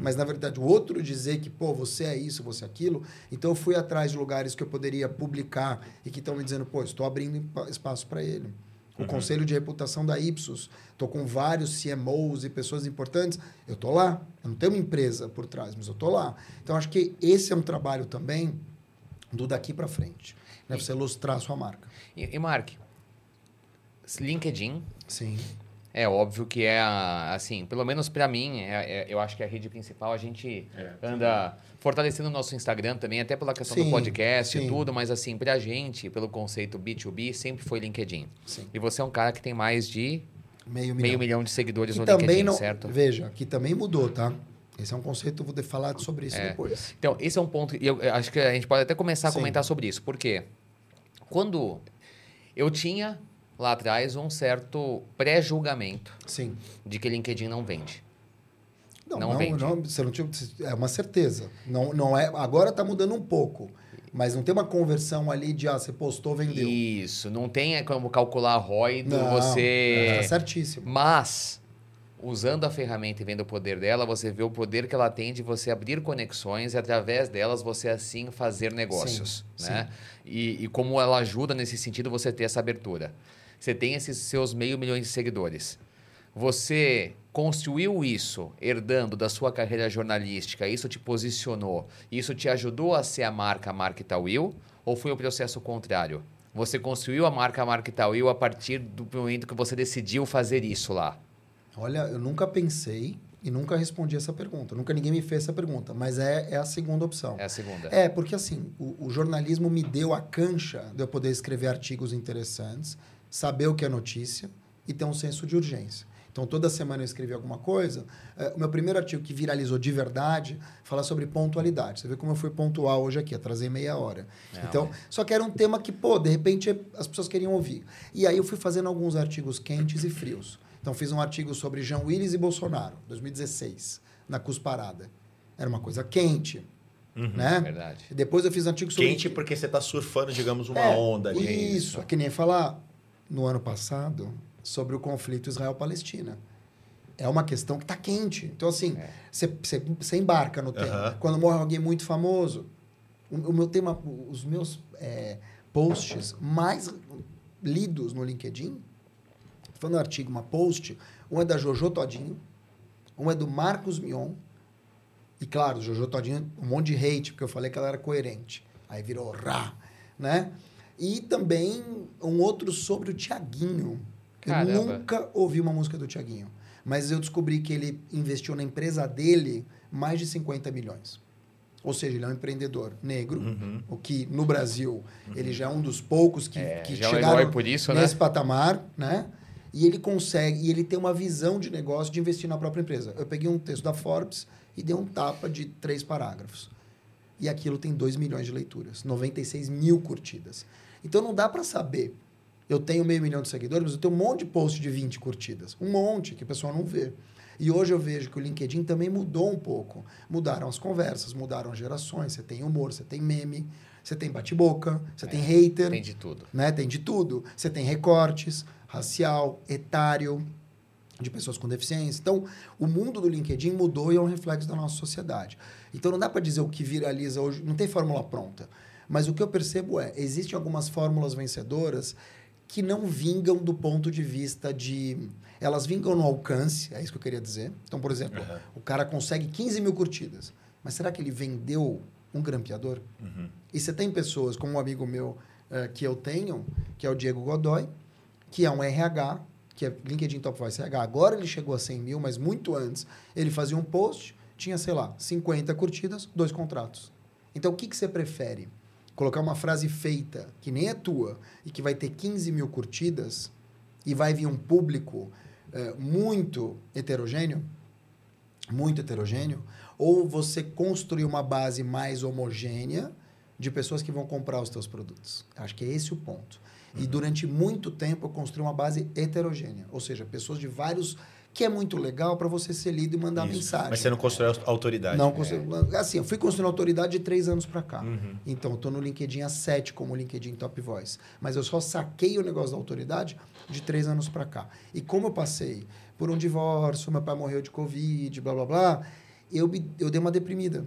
Mas, na verdade, o outro dizer que, pô, você é isso, você é aquilo. Então, eu fui atrás de lugares que eu poderia publicar e que estão me dizendo, pô, estou abrindo espaço para ele. O Conselho de Reputação da Ipsos, estou com vários CMOs e pessoas importantes. Eu estou lá. Eu não tenho uma empresa por trás, mas eu estou lá. Então, acho que esse é um trabalho também do daqui para frente. Né? Você ilustrar a sua marca. E, e Mark, LinkedIn Sim. É óbvio que é, a- assim, pelo menos para mim, é- é- eu acho que a rede principal a gente É. anda fortalecendo o nosso Instagram também, até pela questão Sim, do podcast sim. e tudo, mas assim, pra gente, pelo conceito B2B, sempre foi LinkedIn. Sim. E você é um cara que tem mais de Meio milhão. meio milhão de seguidores Que no também LinkedIn, não. certo? Veja, que também mudou, tá? Esse é um conceito, eu vou falar sobre isso É. depois. Então, esse é um ponto, e eu eu acho que a gente pode até começar a Sim. comentar sobre isso. Por quê? Quando eu tinha lá atrás um certo pré-julgamento Sim. de que LinkedIn não vende. Não, Não não, vende. não, você não tinha, é uma certeza. Não, não é, agora está mudando um pouco, mas não tem uma conversão ali de ah, você postou, vendeu. Isso, não tem como calcular ROI do Não, você. Tá certíssimo. Mas, usando a ferramenta e vendo o poder dela, você vê o poder que ela tem de você abrir conexões e, através delas, você assim fazer negócios. Sim, né? E, e como ela ajuda nesse sentido você ter essa abertura. Você tem esses seus meio milhões de seguidores. Você construiu isso herdando da sua carreira jornalística, isso te posicionou, isso te ajudou a ser a marca Mark Will, ou foi o processo contrário? Você construiu a marca Mark Will a partir do momento que você decidiu fazer isso lá. Olha, eu nunca pensei e nunca respondi essa pergunta. Nunca ninguém me fez essa pergunta, mas é, é a segunda opção. É a segunda. É, porque assim, o, o jornalismo me deu a cancha de eu poder escrever artigos interessantes, saber o que é notícia e ter um senso de urgência. Então, toda semana eu escrevi alguma coisa. É, o meu primeiro artigo que viralizou de verdade fala sobre pontualidade. Você vê como eu fui pontual hoje aqui, atrasei meia hora. Não, então, só que era um tema que, pô, de repente as pessoas queriam ouvir. E aí eu fui fazendo alguns artigos quentes e frios. Então, fiz um artigo sobre Jean Willis e Bolsonaro, 2016, na Cusparada. Era uma coisa quente, né? É Verdade. Depois eu fiz um artigo sobre... Quente porque você está surfando, digamos, uma É, onda ali. Isso, é que nem falar no ano passado sobre o conflito Israel-Palestina. É uma questão que está quente. Então, assim, É. você embarca no tema. Quando morre alguém muito famoso, o, o meu tema, os meus é, posts mais lidos no LinkedIn, falando um artigo, uma post, um é da Jojo Todinho, um é do Marcos Mion, e claro, Jojo Todinho, um monte de hate, porque eu falei que ela era coerente. Aí virou rá, né? E também um outro sobre o Tiaguinho. Eu nunca ouvi uma música do Tiaguinho. Mas eu descobri que ele investiu na empresa dele mais de 50 milhões. Ou seja, ele é um empreendedor negro, Uhum. o que no Brasil ele já é um dos poucos que, É, que já é chegaram herói por isso, né? nesse patamar, né? E ele consegue, e ele tem uma visão de negócio de investir na própria empresa. Eu peguei um texto da Forbes e dei um tapa de três parágrafos. E aquilo tem 2 milhões de leituras, 96 mil curtidas. Então não dá para saber. Eu tenho meio milhão de seguidores, mas eu tenho um monte de post de 20 curtidas. Um monte que o pessoal não vê. E hoje eu vejo que o LinkedIn também mudou um pouco. Mudaram as conversas, mudaram as gerações. Você tem humor, você tem meme, você tem bate-boca, você tem hater Tem de tudo. né? Tem de tudo. Você tem recortes racial, etário, de pessoas com deficiência. Então, o mundo do LinkedIn mudou e é um reflexo da nossa sociedade. Então, não dá para dizer o que viraliza hoje, não tem fórmula pronta. Mas o que eu percebo é, existem algumas fórmulas vencedoras que não vingam do ponto de vista de... Elas vingam no alcance, é isso que eu queria dizer. Então, por exemplo, Aham. o cara consegue 15 mil curtidas, mas será que ele vendeu um grampeador? Uhum. E você tem pessoas, como um amigo meu eh, que eu tenho, que é o Diego Godoy, que é um RH, que é LinkedIn Top Voice RH. Agora ele chegou a 100 mil, mas muito antes ele fazia um post, tinha, sei lá, 50 curtidas, dois contratos. Então o que, que você prefere? Colocar uma frase feita, que nem é tua, e que vai ter 15 mil curtidas, e vai vir um público eh, muito heterogêneo, muito heterogêneo, ou você construir uma base mais homogênea, de pessoas que vão comprar os teus produtos. Acho que é esse o ponto. E durante muito tempo eu construí uma base heterogênea, ou seja, pessoas de vários que é muito legal para você ser lido e mandar Isso. mensagem. Mas você não constrói autoridade. Não, constru- assim, eu fui construindo autoridade de três anos para cá. Uhum. Então, eu tô no LinkedIn há sete como LinkedIn Top Voice. Mas eu só saquei o negócio da autoridade de três anos para cá. E como eu passei por um divórcio, meu pai morreu de Covid, blá, blá, blá, eu, me- eu dei uma deprimida.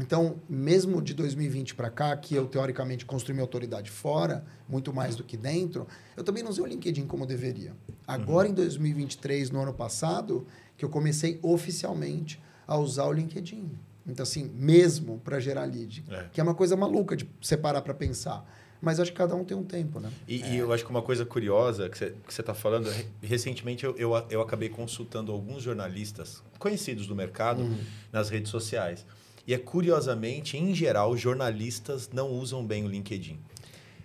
Então, mesmo de 2020 para cá, que eu teoricamente construí minha autoridade fora, muito mais do que dentro, eu também não usei o LinkedIn como deveria. Agora, em 2023, no ano passado, que eu comecei oficialmente a usar o LinkedIn. Então, assim, mesmo para gerar lead, É. que é uma coisa maluca de separar para pensar. Mas acho que cada um tem um tempo, né? E, e eu acho que uma coisa curiosa que você está falando, re- recentemente eu, eu, eu acabei consultando alguns jornalistas conhecidos do mercado nas redes sociais. E é curiosamente, em geral, jornalistas não usam bem o LinkedIn.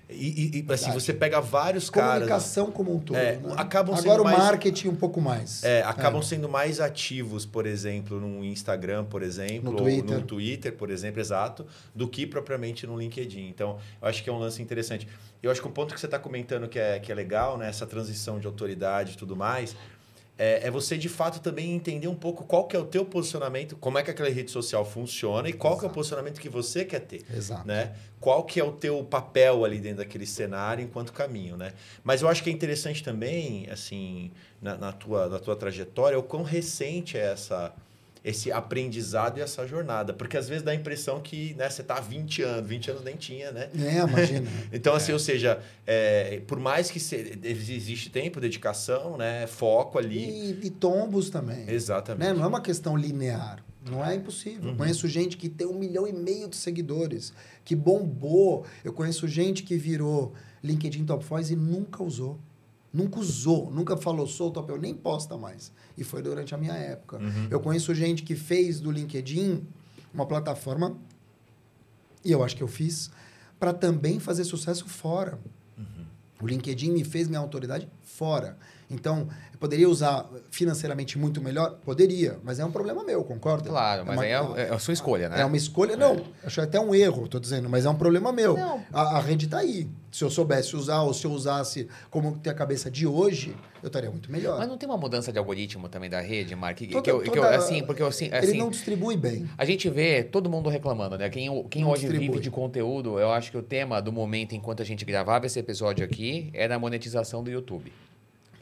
E, e- e, assim, você pega vários caras. Comunicação como um todo. É, né? acabam Agora o mais- marketing um pouco mais. É, acabam sendo mais ativos, por exemplo, no Instagram, por exemplo, No ou Twitter. no Twitter, por exemplo, exato, do que propriamente no LinkedIn. Então, eu acho que é um lance interessante. Eu acho que o ponto que você está comentando que é, que é legal, né, essa transição de autoridade e tudo mais, é, é você de fato também entender um pouco qual que é o teu posicionamento, como é que aquela rede social funciona e qual que é o Exato. posicionamento que você quer ter Exato. né? Qual que é o teu papel ali dentro daquele cenário enquanto caminho, né? Mas eu acho que é interessante também, assim, na, na tua, na tua trajetória, o quão recente é essa esse aprendizado e essa jornada. Porque às vezes dá a impressão que né, você está há 20 anos, 20 anos nem tinha, né? É, imagina. Então, assim, ou seja, é, por mais que se, existe tempo, dedicação, né? Foco ali. E, e tombos também. Exatamente. Né? Não é uma questão linear. Não é impossível. Eu conheço gente que tem um milhão e meio de seguidores, que bombou. Eu conheço gente que virou LinkedIn Top Voice e nunca usou. Nunca usou, nunca falou, sou top, eu nem posta mais. E foi durante a minha época. Eu conheço gente que fez do LinkedIn uma plataforma, e eu acho que eu fiz, para também fazer sucesso fora. O LinkedIn me fez minha autoridade fora. Então, poderia usar financeiramente muito melhor? Poderia, mas é um problema meu, concorda? Claro, mas uma, aí é, é a sua escolha, né? é uma escolha, não. Acho até um erro, tô dizendo, mas é um problema meu. A, a rede tá aí. Se eu soubesse usar, ou se eu usasse como tem a cabeça de hoje, eu estaria muito melhor. Mas não tem uma mudança de algoritmo também da rede, Mark? Que, Toda- que eu, que eu- toda- assim, porque eu, assim, Ele assim, não distribui bem. A gente vê todo mundo reclamando, né? Quem, quem Não hoje distribui. vive de conteúdo, eu acho que o tema do momento enquanto a gente gravava esse episódio aqui era a monetização do YouTube.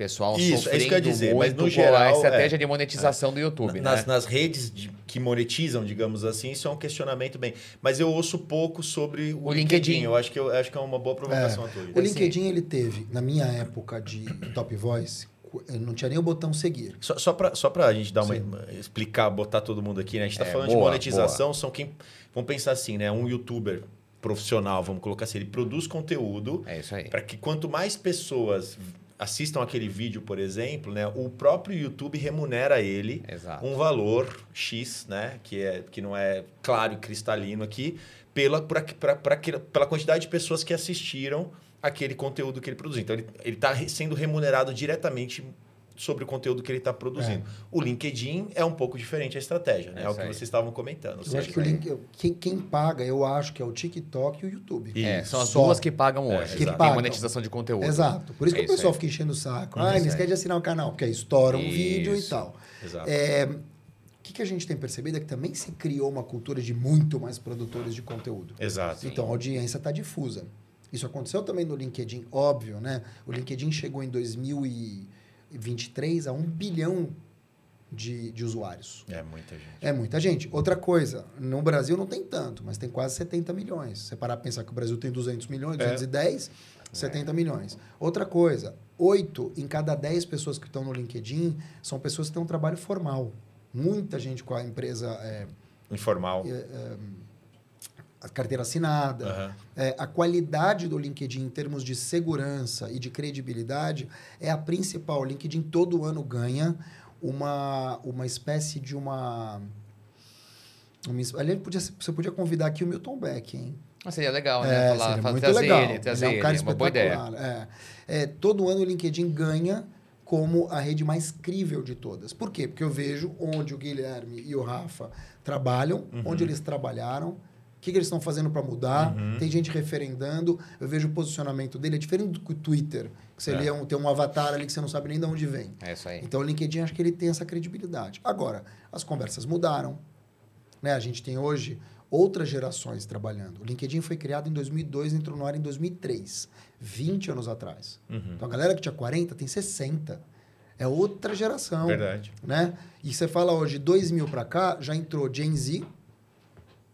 Pessoal Isso, é isso sofrendo que eu ia dizer, mas muito no com geral, a estratégia é. de monetização do YouTube, nas, né? nas redes de- que monetizam, digamos assim, isso é um questionamento bem. Mas eu ouço pouco sobre o, O LinkedIn. Eu acho que, eu, acho que é uma boa provocação É. a tua. O Assim- LinkedIn, ele teve, na minha época de Top Voice, eu não tinha nem o botão seguir. Só, só para só pra gente dar uma, uma- explicar, botar todo mundo aqui, né? A gente está É, falando de boa, monetização, são quem. Vamos pensar assim, né? Um youtuber profissional, vamos colocar assim, ele produz conteúdo É isso aí. para que quanto mais pessoas assistam aquele vídeo, por exemplo, né? O próprio YouTube remunera ele Exato. um valor X, né? Que, é, que não é claro e cristalino aqui, pela, pra- pra aquele- pela quantidade de pessoas que assistiram aquele conteúdo que ele produziu. Então, ele está sendo remunerado diretamente sobre o conteúdo que ele está produzindo. O LinkedIn é um pouco diferente a estratégia, né? É É, o isso que aí. vocês estavam comentando. Eu acho que o link, quem, quem paga, eu acho que é o TikTok e o YouTube. É, são as Só. duas que pagam É, hoje. que que tem pagam. monetização de conteúdo. Exato. Por isso É que isso o pessoal aí. fica enchendo o saco. Isso Ah, não aí. esquece de assinar o canal, porque aí estoura um vídeo e Isso. tal. Exato. É, o que, que a gente tem percebido é que também se criou uma cultura de muito mais produtores de conteúdo. Exato. Então, a audiência está difusa. Isso aconteceu também no LinkedIn, óbvio, né? O LinkedIn chegou em 2023 a um bilhão de, de usuários. É muita gente. É muita gente. Outra coisa, no Brasil não tem tanto, mas tem quase 70 milhões. Se você parar para pensar que o Brasil tem 200 milhões, É. 210, 70 milhões. Outra coisa, 8 em cada 10 pessoas que estão no LinkedIn são pessoas que têm um trabalho formal. Muita gente com a empresa, é, Informal. A carteira assinada. Aham. É, a qualidade do LinkedIn em termos de segurança e de credibilidade é a principal. O LinkedIn todo ano ganha uma, uma espécie de uma. uma aliás, podia, você podia convidar aqui o Milton Beck, hein? Mas seria legal, né? É, Falar, seria muito trazer legal. ele, trazer ele é um cara ele. Uma boa ideia. espetacular. É. É, todo ano o LinkedIn ganha como a rede mais crível de todas. Por quê? Porque eu vejo onde o Guilherme e o Rafa trabalham, Uhum. onde eles trabalharam, que, que eles estão fazendo para mudar. Uhum. Tem gente referendando. Eu vejo o posicionamento dele. É diferente do que o Twitter, que você É. um, tem um avatar ali que você não sabe nem de onde vem. É isso aí. Então o LinkedIn acho que ele tem essa credibilidade. Agora, as conversas mudaram. Né? A gente tem hoje outras gerações trabalhando. O LinkedIn foi criado em 2002 e entrou no ar em 2003, 20 anos atrás. Uhum. Então a galera que tinha 40 tem 60. É outra geração. Verdade. Né? E você fala hoje, 2000 para cá, já entrou Gen Z,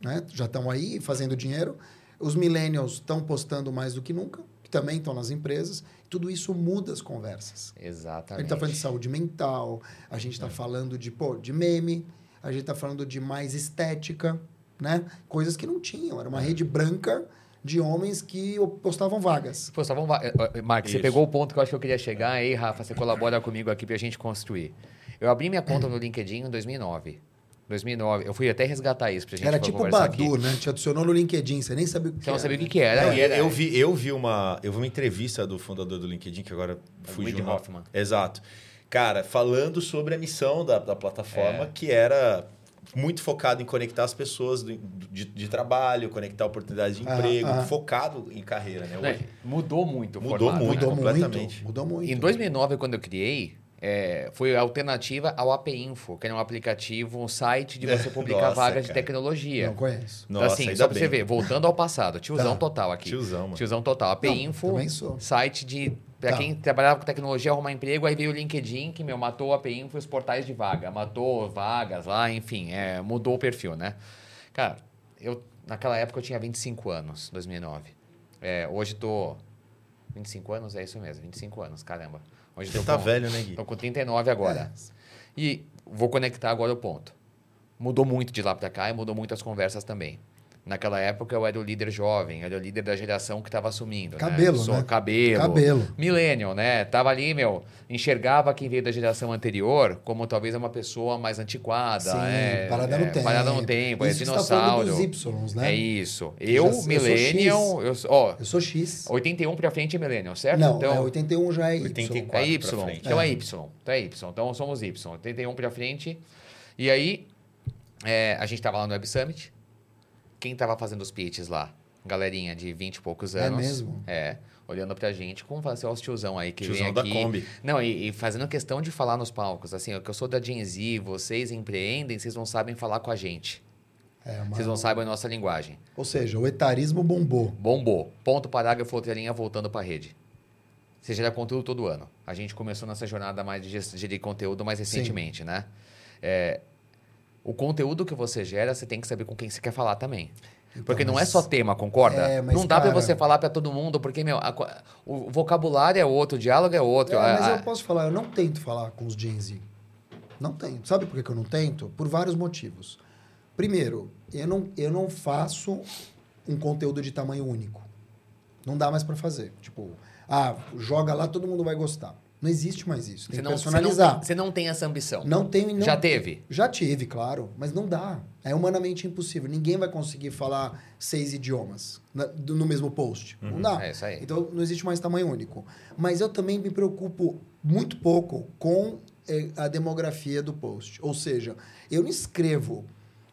né? já estão aí fazendo dinheiro. Os millennials estão postando mais do que nunca, que também estão nas empresas. Tudo isso muda as conversas. A Exatamente. gente está falando de saúde mental, a gente está falando de, pô, de meme, a gente está falando de mais estética, né? Coisas que não tinham. Era uma rede branca de homens que postavam vagas. Pô, só vamos... va- eh, eh, Mark, você pegou o ponto que eu acho que eu queria chegar aí, Rafa, você colabora comigo aqui pra gente construir. Eu abri minha conta no LinkedIn em 2009. 2009. Eu fui até resgatar isso pra gente Era tipo o Badu, aqui. né? Te adicionou no LinkedIn, você nem sabia o que Você não era, sabia o que, né? que era. Não, e eu, era- eu vi, eu vi uma, eu vi uma entrevista do fundador do LinkedIn que agora fugiu. Reid o nome. Hoffman. Exato. Cara, falando sobre a missão da, da plataforma, É. que era muito focado em conectar as pessoas do- de, de trabalho, conectar oportunidades de emprego, aham. focado em carreira, né? Né, Hoje, Mudou muito o Mudou formato, muito, né? Mudou completamente. muito, mudou muito. Em 2009, quando eu criei, é, foi a alternativa ao AP Info, que era um aplicativo, um site de você publicar Nossa, vagas de cara. tecnologia. Não conheço. Então, Nossa, assim, ainda só pra bem. você ver, voltando ao passado, tiozão Tá. total aqui. Tiozão, mano. Tiozão total. AP Não, Info, site de. Pra Tá. quem trabalhava com tecnologia, arrumar emprego, aí veio o LinkedIn, que, meu, matou o AP Info e os portais de vaga. Matou vagas lá, enfim, é, mudou o perfil, né? Cara, eu, naquela época eu tinha 25 anos, 2009. É, hoje tô. 25 anos? É isso mesmo, 25 anos, caramba. Hoje Você tá com- velho, né, Gui? Tô com 39 agora. E vou conectar agora o ponto. Mudou muito de lá para cá e mudou muito as conversas também. Naquela época eu era o líder jovem, era o líder da geração que estava assumindo. Cabelo, né? Só né? Cabelo. Cabelo. Millennial, né? Tava ali, meu, enxergava quem veio da geração anterior como talvez uma pessoa mais antiquada. Sim, é, parada é, no tempo. Parada no tempo, é Isso tá falando dinossauro. dos Ys, né? É isso. já- Eu, eu sou millennial, eu sou, ó, Eu sou X. 81 pra frente é millennial, certo? Não, então, é 81 já é Y. 84. é pra Y. frente. Então é. É. Y. Então é Y. Então somos Y. 81 pra frente. E aí, é, a gente tava lá no Web Summit. Quem tava fazendo os pitches lá? Galerinha de 20 e poucos É anos. mesmo? É. Olhando pra gente, como fazer os tiozão aí que Tiozão vem da aqui. Kombi. Não, e, e fazendo questão de falar nos palcos. Assim, eu que eu sou da Gen Z, vocês empreendem, vocês não sabem falar com a gente. É uma- Vocês não sabem a nossa linguagem. Ou seja, o etarismo bombou. Bombou. Ponto, parágrafo, outra linha, voltando para a rede. Você gera conteúdo todo ano. A gente começou nessa jornada mais de gerir conteúdo mais recentemente, né? É, o conteúdo que você gera, você tem que saber com quem você quer falar também. Então, Porque não é só tema, concorda? É, não dá para você falar para todo mundo, porque, meu, a o vocabulário é outro, o diálogo é outro. É, a- mas eu posso falar, eu não tento falar com os Gen Z. Não tento. Sabe por que que eu não tento? Por vários motivos. Primeiro, eu não, eu não faço um conteúdo de tamanho único. Não dá mais para fazer. Tipo, ah, joga lá, todo mundo vai gostar. Não existe mais isso. Tem você, que não, você, não, personalizar. você não tem essa ambição. Não tem. Não, Já teve? Já tive, claro, mas não dá. É humanamente impossível. Ninguém vai conseguir falar seis idiomas na- do- no mesmo post. Não dá. É isso aí. Então não existe mais tamanho único. Mas eu também me preocupo muito pouco com eh, a demografia do post. Ou seja, eu não escrevo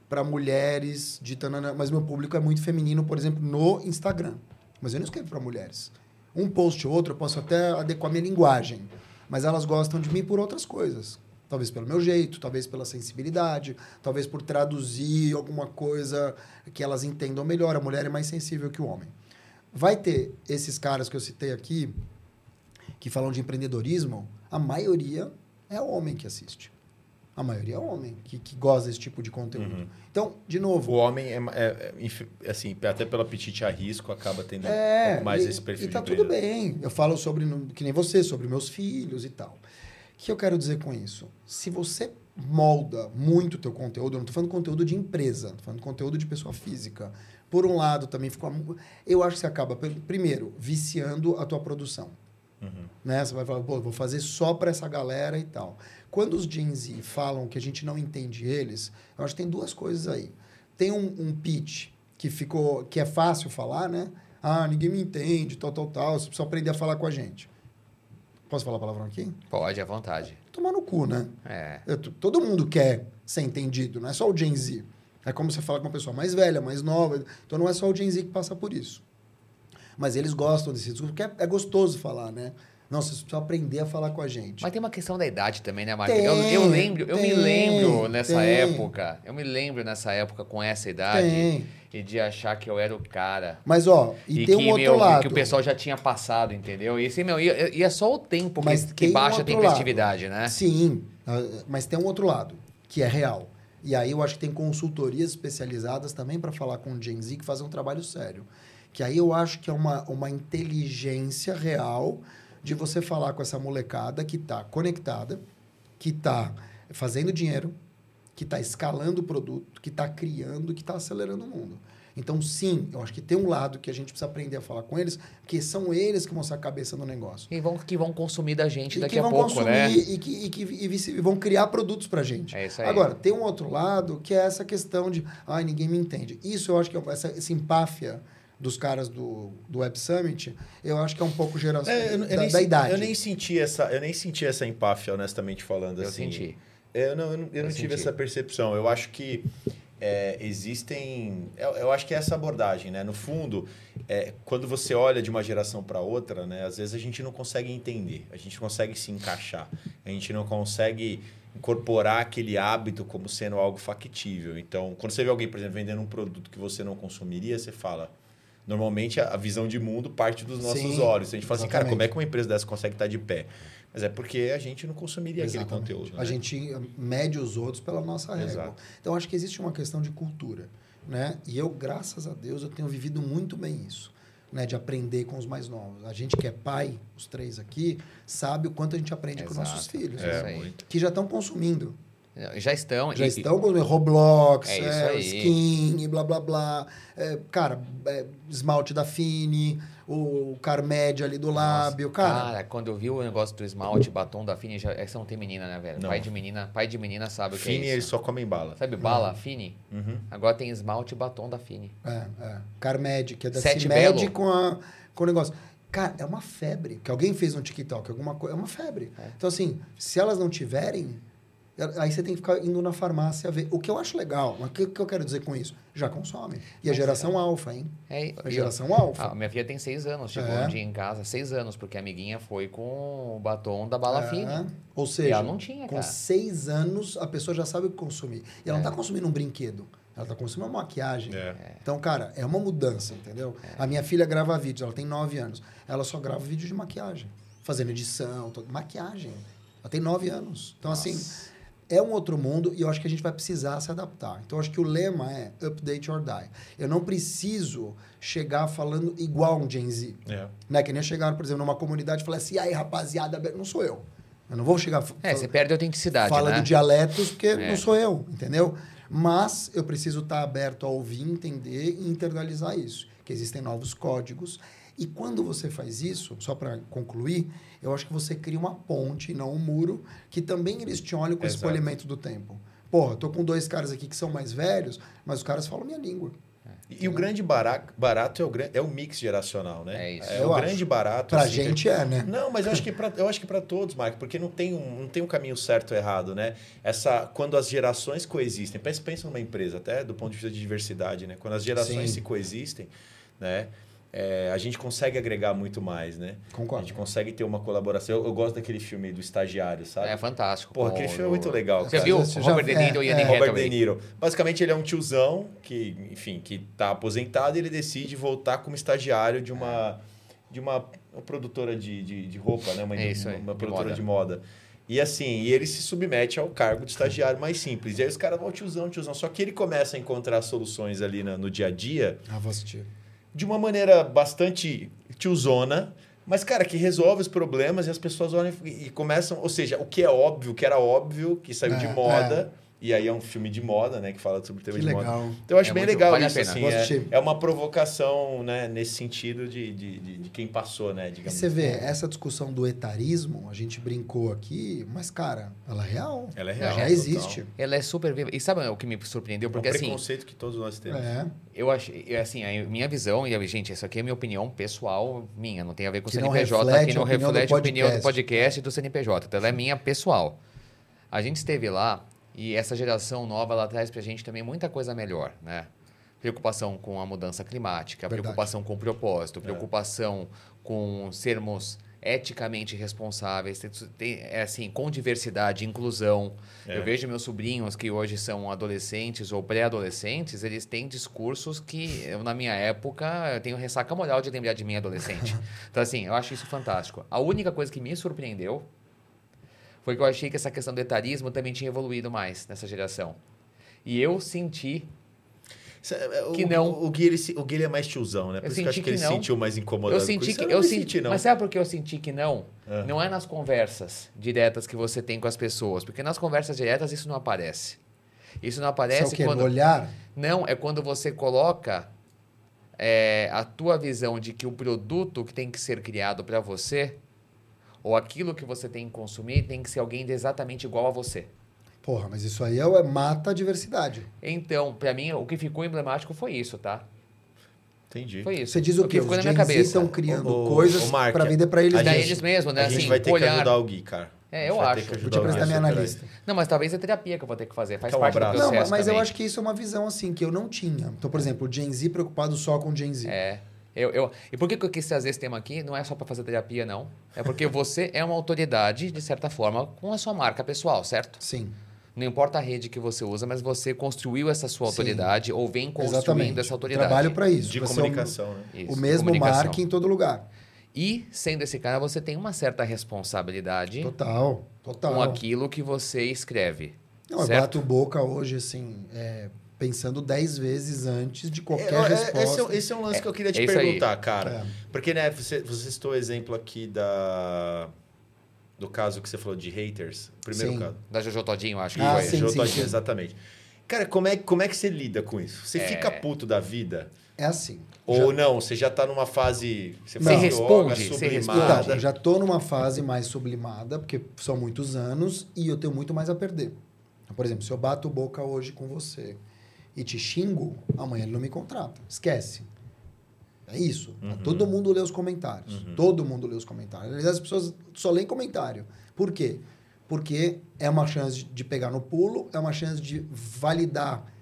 para mulheres de tanana, mas meu público é muito feminino, por exemplo, no Instagram. Mas eu não escrevo para mulheres. Um post ou outro eu posso até adequar minha linguagem, mas elas gostam de mim por outras coisas. Talvez pelo meu jeito, talvez pela sensibilidade, talvez por traduzir alguma coisa que elas entendam melhor. A mulher é mais sensível que o homem. Vai ter esses caras que eu citei aqui, que falam de empreendedorismo, a maioria é homem que assiste. A maioria é homem que, que gosta desse tipo de conteúdo. Uhum. Então, de O novo, homem, é, é- é, assim, até pelo apetite a risco, acaba tendo um é, pouco mais e, esse perfil e tá tudo bem. Eu falo sobre, que nem você, sobre meus filhos e tal. O que eu quero dizer com isso? Se você molda muito o teu conteúdo, eu não estou falando conteúdo de empresa, estou falando conteúdo de pessoa física. Por um lado, também ficou... Eu acho que você acaba, pr- primeiro, viciando a tua produção. Uhum. Né? Você vai falar, pô, vou fazer só para essa galera e tal. Quando os Gen Z falam que a gente não entende eles, eu acho que tem duas coisas aí. Tem um, um pitch que ficou, que é fácil falar, né? Ah, ninguém me entende, tal, tal, tal. Você precisa aprender a falar com a gente. Posso falar palavrão aqui? Pode, à vontade. Tomar no cu, né? É. Eu- todo mundo quer ser entendido, não é só o Gen Z. É como você fala com uma pessoa mais velha, mais nova. Então não é só o Gen Z que passa por isso. Mas eles gostam desse discurso, porque é, é gostoso falar, né? Nossa, você precisa aprender a falar com a gente. Mas tem uma questão da idade também, né, Marcos? Eu, eu lembro, eu me lembro nessa tem. época, eu me lembro nessa época com essa idade Tem. e de achar que eu era o cara. Mas, ó, e, tem que, um outro meu, lado. que o pessoal já tinha passado, entendeu? E assim, meu, e, e é só o tempo Mas que, que tem um baixa a tempestividade, né? Sim, ah, mas tem um outro lado, que é real. E aí eu acho que tem consultorias especializadas também para falar com o Gen Z que fazem um trabalho sério. Que aí eu acho que é uma, uma inteligência real de você falar com essa molecada que está conectada, que está fazendo dinheiro, que está escalando o produto, que está criando, que está acelerando o mundo. Então, sim, eu acho que tem um lado que a gente precisa aprender a falar com eles, porque são eles que vão ser a cabeça do negócio. E vão, que vão consumir da gente E daqui que a vão pouco, consumir né? e que, e que e e vão criar produtos pra gente. É isso aí. Agora, tem um outro lado que é essa questão de, ai, ninguém me entende. Isso eu acho que é essa, essa empáfia dos caras do, do Web Summit, eu acho que é um pouco geração É, eu, eu da, nem, da idade. eu nem senti essa, eu nem senti essa empáfia, honestamente falando. Eu assim. senti. É, Eu não, eu não, eu não tive senti. essa percepção. Eu acho que é, existem. Eu, eu acho que é essa abordagem, né? No fundo, é, quando você olha de uma geração para outra, né? Às vezes a gente não consegue entender, a gente não consegue se encaixar, a gente não consegue incorporar aquele hábito como sendo algo factível. Então, quando você vê alguém, por exemplo, vendendo um produto que você não consumiria, você fala. Normalmente a a visão de mundo parte dos nossos Sim, olhos. A gente fala assim, cara, exatamente. como é que uma empresa dessa consegue estar de pé? Mas é porque a gente não consumiria aquele Exatamente. conteúdo. A né? gente mede os outros pela nossa régua. Exato. Então, acho que existe uma questão de cultura. Né? E eu, graças a Deus, eu tenho vivido muito bem isso. Né? De aprender com os mais novos. A gente que é pai, os três aqui, sabe o quanto a gente aprende com Exato. nossos filhos. É, né? Que já estão consumindo. Já estão. Já e- estão com Roblox, É é, skin, e blá blá blá. É, cara, é, esmalte da Fini, o Carmed ali do lábio. Cara, Cara, quando eu vi o negócio do esmalte, batom da Fini, já, essa não tem menina, né, velho? Não. Pai de menina, pai de menina sabe o que Fini, é eles isso. só comem bala. Sabe bala, Fini? Uhum. Agora tem esmalte e batom da Fini. é, é. Carmed, que é da Sete CIMED Belo. com, a, com o negócio. Cara, é uma febre. Que alguém fez no TikTok, alguma coisa. É uma febre. É. Então, assim, se elas não tiverem, aí você tem que ficar indo na farmácia ver. O que eu acho legal, mas o que, que eu quero dizer com isso? Já consome. E a geração alfa, hein? É, A e- geração alfa. Ah, minha filha tem seis anos, chegou É. um dia em casa, seis anos, porque a amiguinha foi com o batom da bala É. Fini. Ou E seja, ela não tinha, com cara. seis anos, a pessoa já sabe o que consumir. E ela É. não está consumindo um brinquedo. Ela está consumindo uma maquiagem. É. Então, cara, é uma mudança, entendeu? A minha filha grava vídeos, ela tem nove anos. Ela só grava vídeo de maquiagem. Fazendo edição, todo- maquiagem. Ela tem nove anos. Então, assim, é um outro mundo e eu acho que a gente vai precisar se adaptar. Então, eu acho que o lema é update or die. Eu não preciso chegar falando igual um Gen Z. É. Né? Que nem chegaram, por exemplo, numa comunidade e falar assim, e aí, rapaziada, não sou eu. Eu não vou chegar... É, você perde a autenticidade, fala né? de dialetos porque É. não sou eu, entendeu? Mas eu preciso estar aberto a ouvir, entender e internalizar isso, que existem novos códigos. E quando você faz isso, só para concluir, eu acho que você cria uma ponte, não um muro, que também eles te olham com esse Exato. polimento do tempo. Porra, tô com dois caras aqui que são mais velhos, mas os caras falam minha língua. E, e o grande bara- barato é o, é o mix geracional, né? É isso. É Eu o acho. grande barato. Pra assim, gente é, né? Não, mas eu acho que pra, eu acho que para todos, Marco, porque não tem um não tem um caminho certo ou errado, né? Essa quando as gerações coexistem, pensa, pensa numa empresa até do ponto de vista de diversidade, né? Quando as gerações Sim. se coexistem, né? É, a gente consegue agregar muito mais, né? A Concordo. gente consegue ter uma colaboração. Eu, eu gosto daquele filme do estagiário, sabe? É fantástico. Porra, aquele filme é muito legal. Você cara. viu? Você já- Robert De Niro é, e Anne é. Robert. De Niro. Basicamente, ele é um tiozão que, enfim, que tá aposentado e ele decide voltar como estagiário de uma, de uma, uma produtora de, de, de roupa, né? Uma, É isso aí, uma de produtora moda. de moda. E assim, e ele se submete ao cargo de estagiário mais simples. E aí os caras vão, tiozão, tiozão. Só que ele começa a encontrar soluções ali na- no dia a dia Ah, vou assistir. De uma maneira bastante tiozona, mas, cara, que resolve os problemas e as pessoas olham e começam. Ou seja, o que é óbvio, que era óbvio, que saiu de É, moda. E aí é um filme de moda, né? Que fala sobre o tema Que de legal. moda. Então eu acho É bem muito- legal vale isso, assim. É, é uma provocação, né? Nesse sentido de, de, de, de quem passou, né? E Digamos você assim. vê, essa discussão do etarismo, a gente brincou aqui, mas, cara, ela é real. Ela é Ela real. já total. existe. Ela é super viva. E sabe o que me surpreendeu? É um Porque assim, preconceito que todos nós temos. É. eu achei, eu, assim, a minha visão, e gente, isso aqui é minha opinião pessoal, minha, não tem a ver com o CNPJ, que não a opinião do reflete a opinião do podcast. podcast e do CNPJ, então ela é minha pessoal. A gente esteve lá E essa geração nova, ela traz pra gente também muita coisa melhor, né? Preocupação com a mudança climática, Verdade. preocupação com o propósito, preocupação com sermos eticamente responsáveis, tem- é assim, com diversidade, inclusão. É. Eu vejo meus sobrinhos que hoje são adolescentes ou pré-adolescentes, eles têm discursos que eu, na minha época, eu tenho ressaca moral de lembrar de mim adolescente. então, assim, eu acho isso fantástico. A única coisa que me surpreendeu foi que eu achei que essa questão do etarismo também tinha evoluído mais nessa geração. E eu senti Cê- é, O, Que não. O, o, Gui, ele, o Gui ele é mais tiozão, né? Por Eu isso que eu acho senti que ele que se sentiu mais incomodado. Eu senti que não eu senti, senti, não. mas sabe por que eu senti que não? Ah. Não é nas conversas diretas que você tem com as pessoas, porque nas conversas diretas isso não aparece. Isso não Isso é aparece o quê? quando No olhar? não é quando você coloca é, a tua visão de que o produto que tem que ser criado para você ou aquilo que você tem que consumir tem que ser alguém de exatamente igual a você. Porra, mas isso aí é, é- mata a diversidade. Então, para mim, o que ficou emblemático foi isso, tá? Entendi. Foi isso. Você diz o que quê? Os ficou na minha cabeça. estão criando ô, coisas para vender para eles gente- mesmos. eles mesmos, né? A gente assim, vai ter olhar. que ajudar o Gui, cara. É, eu acho. que Vou te o apresentar minha analista. Não, mas talvez é terapia que eu vou ter que fazer. Faz Então, um parte do processo Não, mas eu também. acho que isso é uma visão assim que eu não tinha. Então, por exemplo, o Gen Z preocupado só com Gen Z. É. Eu, eu, e por que que eu quis trazer esse tema aqui? Não é só para fazer terapia, não. É porque você é uma autoridade, de certa forma, com a sua marca pessoal, certo? Sim. Não importa a rede que você usa, mas você construiu essa sua Sim. autoridade ou vem construindo Exatamente. essa autoridade. Trabalho para isso. De ser o- comunicação, né? Isso, O, mesmo marketing em todo lugar. E, sendo esse cara, você tem uma certa responsabilidade Total, total. com aquilo que você escreve. Não, eu certo? bato boca hoje, assim, é, pensando dez vezes antes de qualquer É, é, resposta. esse, é, esse é um lance que eu queria te é isso aí. perguntar, cara. É. Porque, né, você, você citou o exemplo aqui da... Do caso que você falou de haters. Primeiro Sim. caso. Da Jojo Todinho, acho que Ah, foi. sim, João sim, Todinho, sim. exatamente. Cara, como é, como é que você lida com isso? Você É. fica puto da vida? É assim. Ou não? Você já tá numa fase... Você, Não. responde, sublimada. responde. Então, eu já tô numa fase mais sublimada, porque são muitos anos e eu tenho muito mais a perder. Então, por exemplo, se eu bato boca hoje com você e te xingo, amanhã ele não me contrata. Esquece. É isso. Uhum. Todo mundo lê os comentários. Todo mundo lê os comentários. Aliás, as pessoas só leem comentário. Por quê? Porque é uma chance de pegar no pulo, é uma chance de validar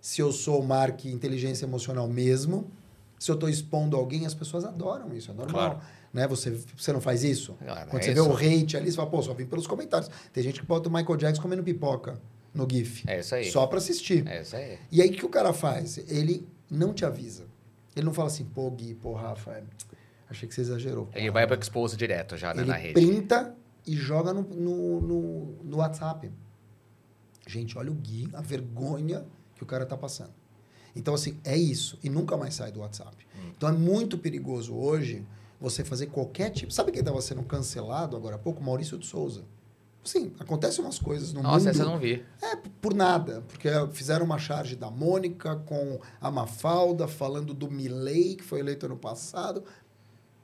se eu sou marca inteligência emocional mesmo. Se eu estou expondo alguém, as pessoas adoram isso, é normal. Claro. Né? Você, você não faz isso? Claro, Quando é você isso. vê o hate ali, você fala, pô, só vim pelos comentários. Tem gente que bota o Michael Jackson comendo pipoca no GIF. É isso aí. Só para assistir. É isso aí. E aí, o que o cara faz? Ele não te avisa. Ele não fala assim, pô, Gui, pô, Rafa, é, achei que você exagerou. Ele vai para expose direto já, né, ele na rede. printa e joga no, no, no, no WhatsApp. Gente, olha o Gui, a vergonha que o cara tá passando. Então, assim, é isso. E nunca mais sai do WhatsApp. Então, é muito perigoso hoje você fazer qualquer tipo... Sabe quem estava sendo cancelado agora há pouco? Maurício de Souza. Sim, acontecem umas coisas no Nossa, mundo... essa eu não vi. É, por nada. Porque fizeram uma charge da Mônica com a Mafalda, falando do Milley, que foi eleito ano passado.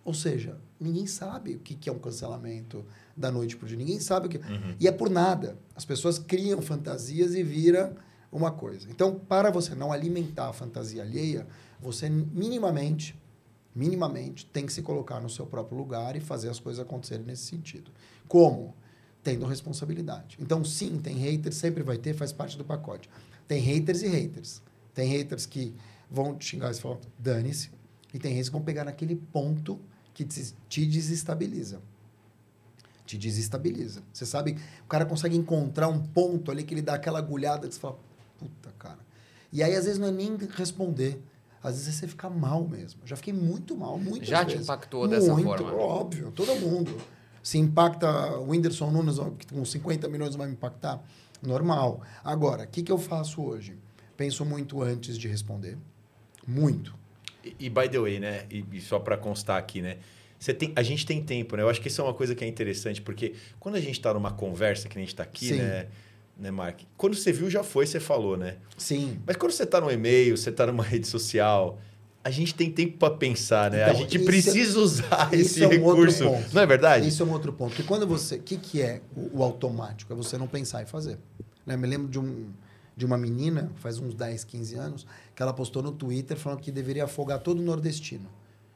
Ou seja, ninguém sabe o que é um cancelamento da noite para o dia. Ninguém sabe o que. E é por nada. As pessoas criam fantasias e vira uma coisa. Então, para você não alimentar a fantasia alheia, você minimamente, minimamente, tem que se colocar no seu próprio lugar e fazer as coisas acontecerem nesse sentido. Como? Tendo responsabilidade. Então, sim, tem haters, sempre vai ter, faz parte do pacote. Tem haters e haters. Tem haters que vão te xingar e você fala, dane-se. E tem haters que vão pegar naquele ponto que te desestabiliza. Te desestabiliza. Você sabe, o cara consegue encontrar um ponto ali que ele dá aquela agulhada que você fala, puta, cara. E aí, às vezes, não é nem responder. Às vezes você fica mal mesmo. Já fiquei muito mal, muitas Já te impactou dessa Muito, forma? Óbvio, todo mundo. Se impacta o Whindersson Nunes que com 50 milhões vai me impactar, normal. Agora, o que, que eu faço hoje? Penso muito antes de responder. Muito. E, e, by the way, né? E, e só para constar aqui, né? Você tem, a gente tem tempo, né? Eu acho que isso é uma coisa que é interessante, porque quando a gente está numa conversa, que a gente está aqui, Sim. né, né, Mark? Quando você viu, já foi, você falou, né? Sim. Mas quando você está no e-mail, você está numa rede social, a gente tem tempo para pensar, né? a Então, gente isso- precisa usar isso esse é um outro recurso. ponto. Não é verdade? Isso é um outro ponto. Porque quando você. O que, que é o, o automático? É você não pensar e fazer. Né? Me lembro de, um, de uma menina, faz uns 10, 15 anos, que ela postou no Twitter falando que deveria afogar todo nordestino.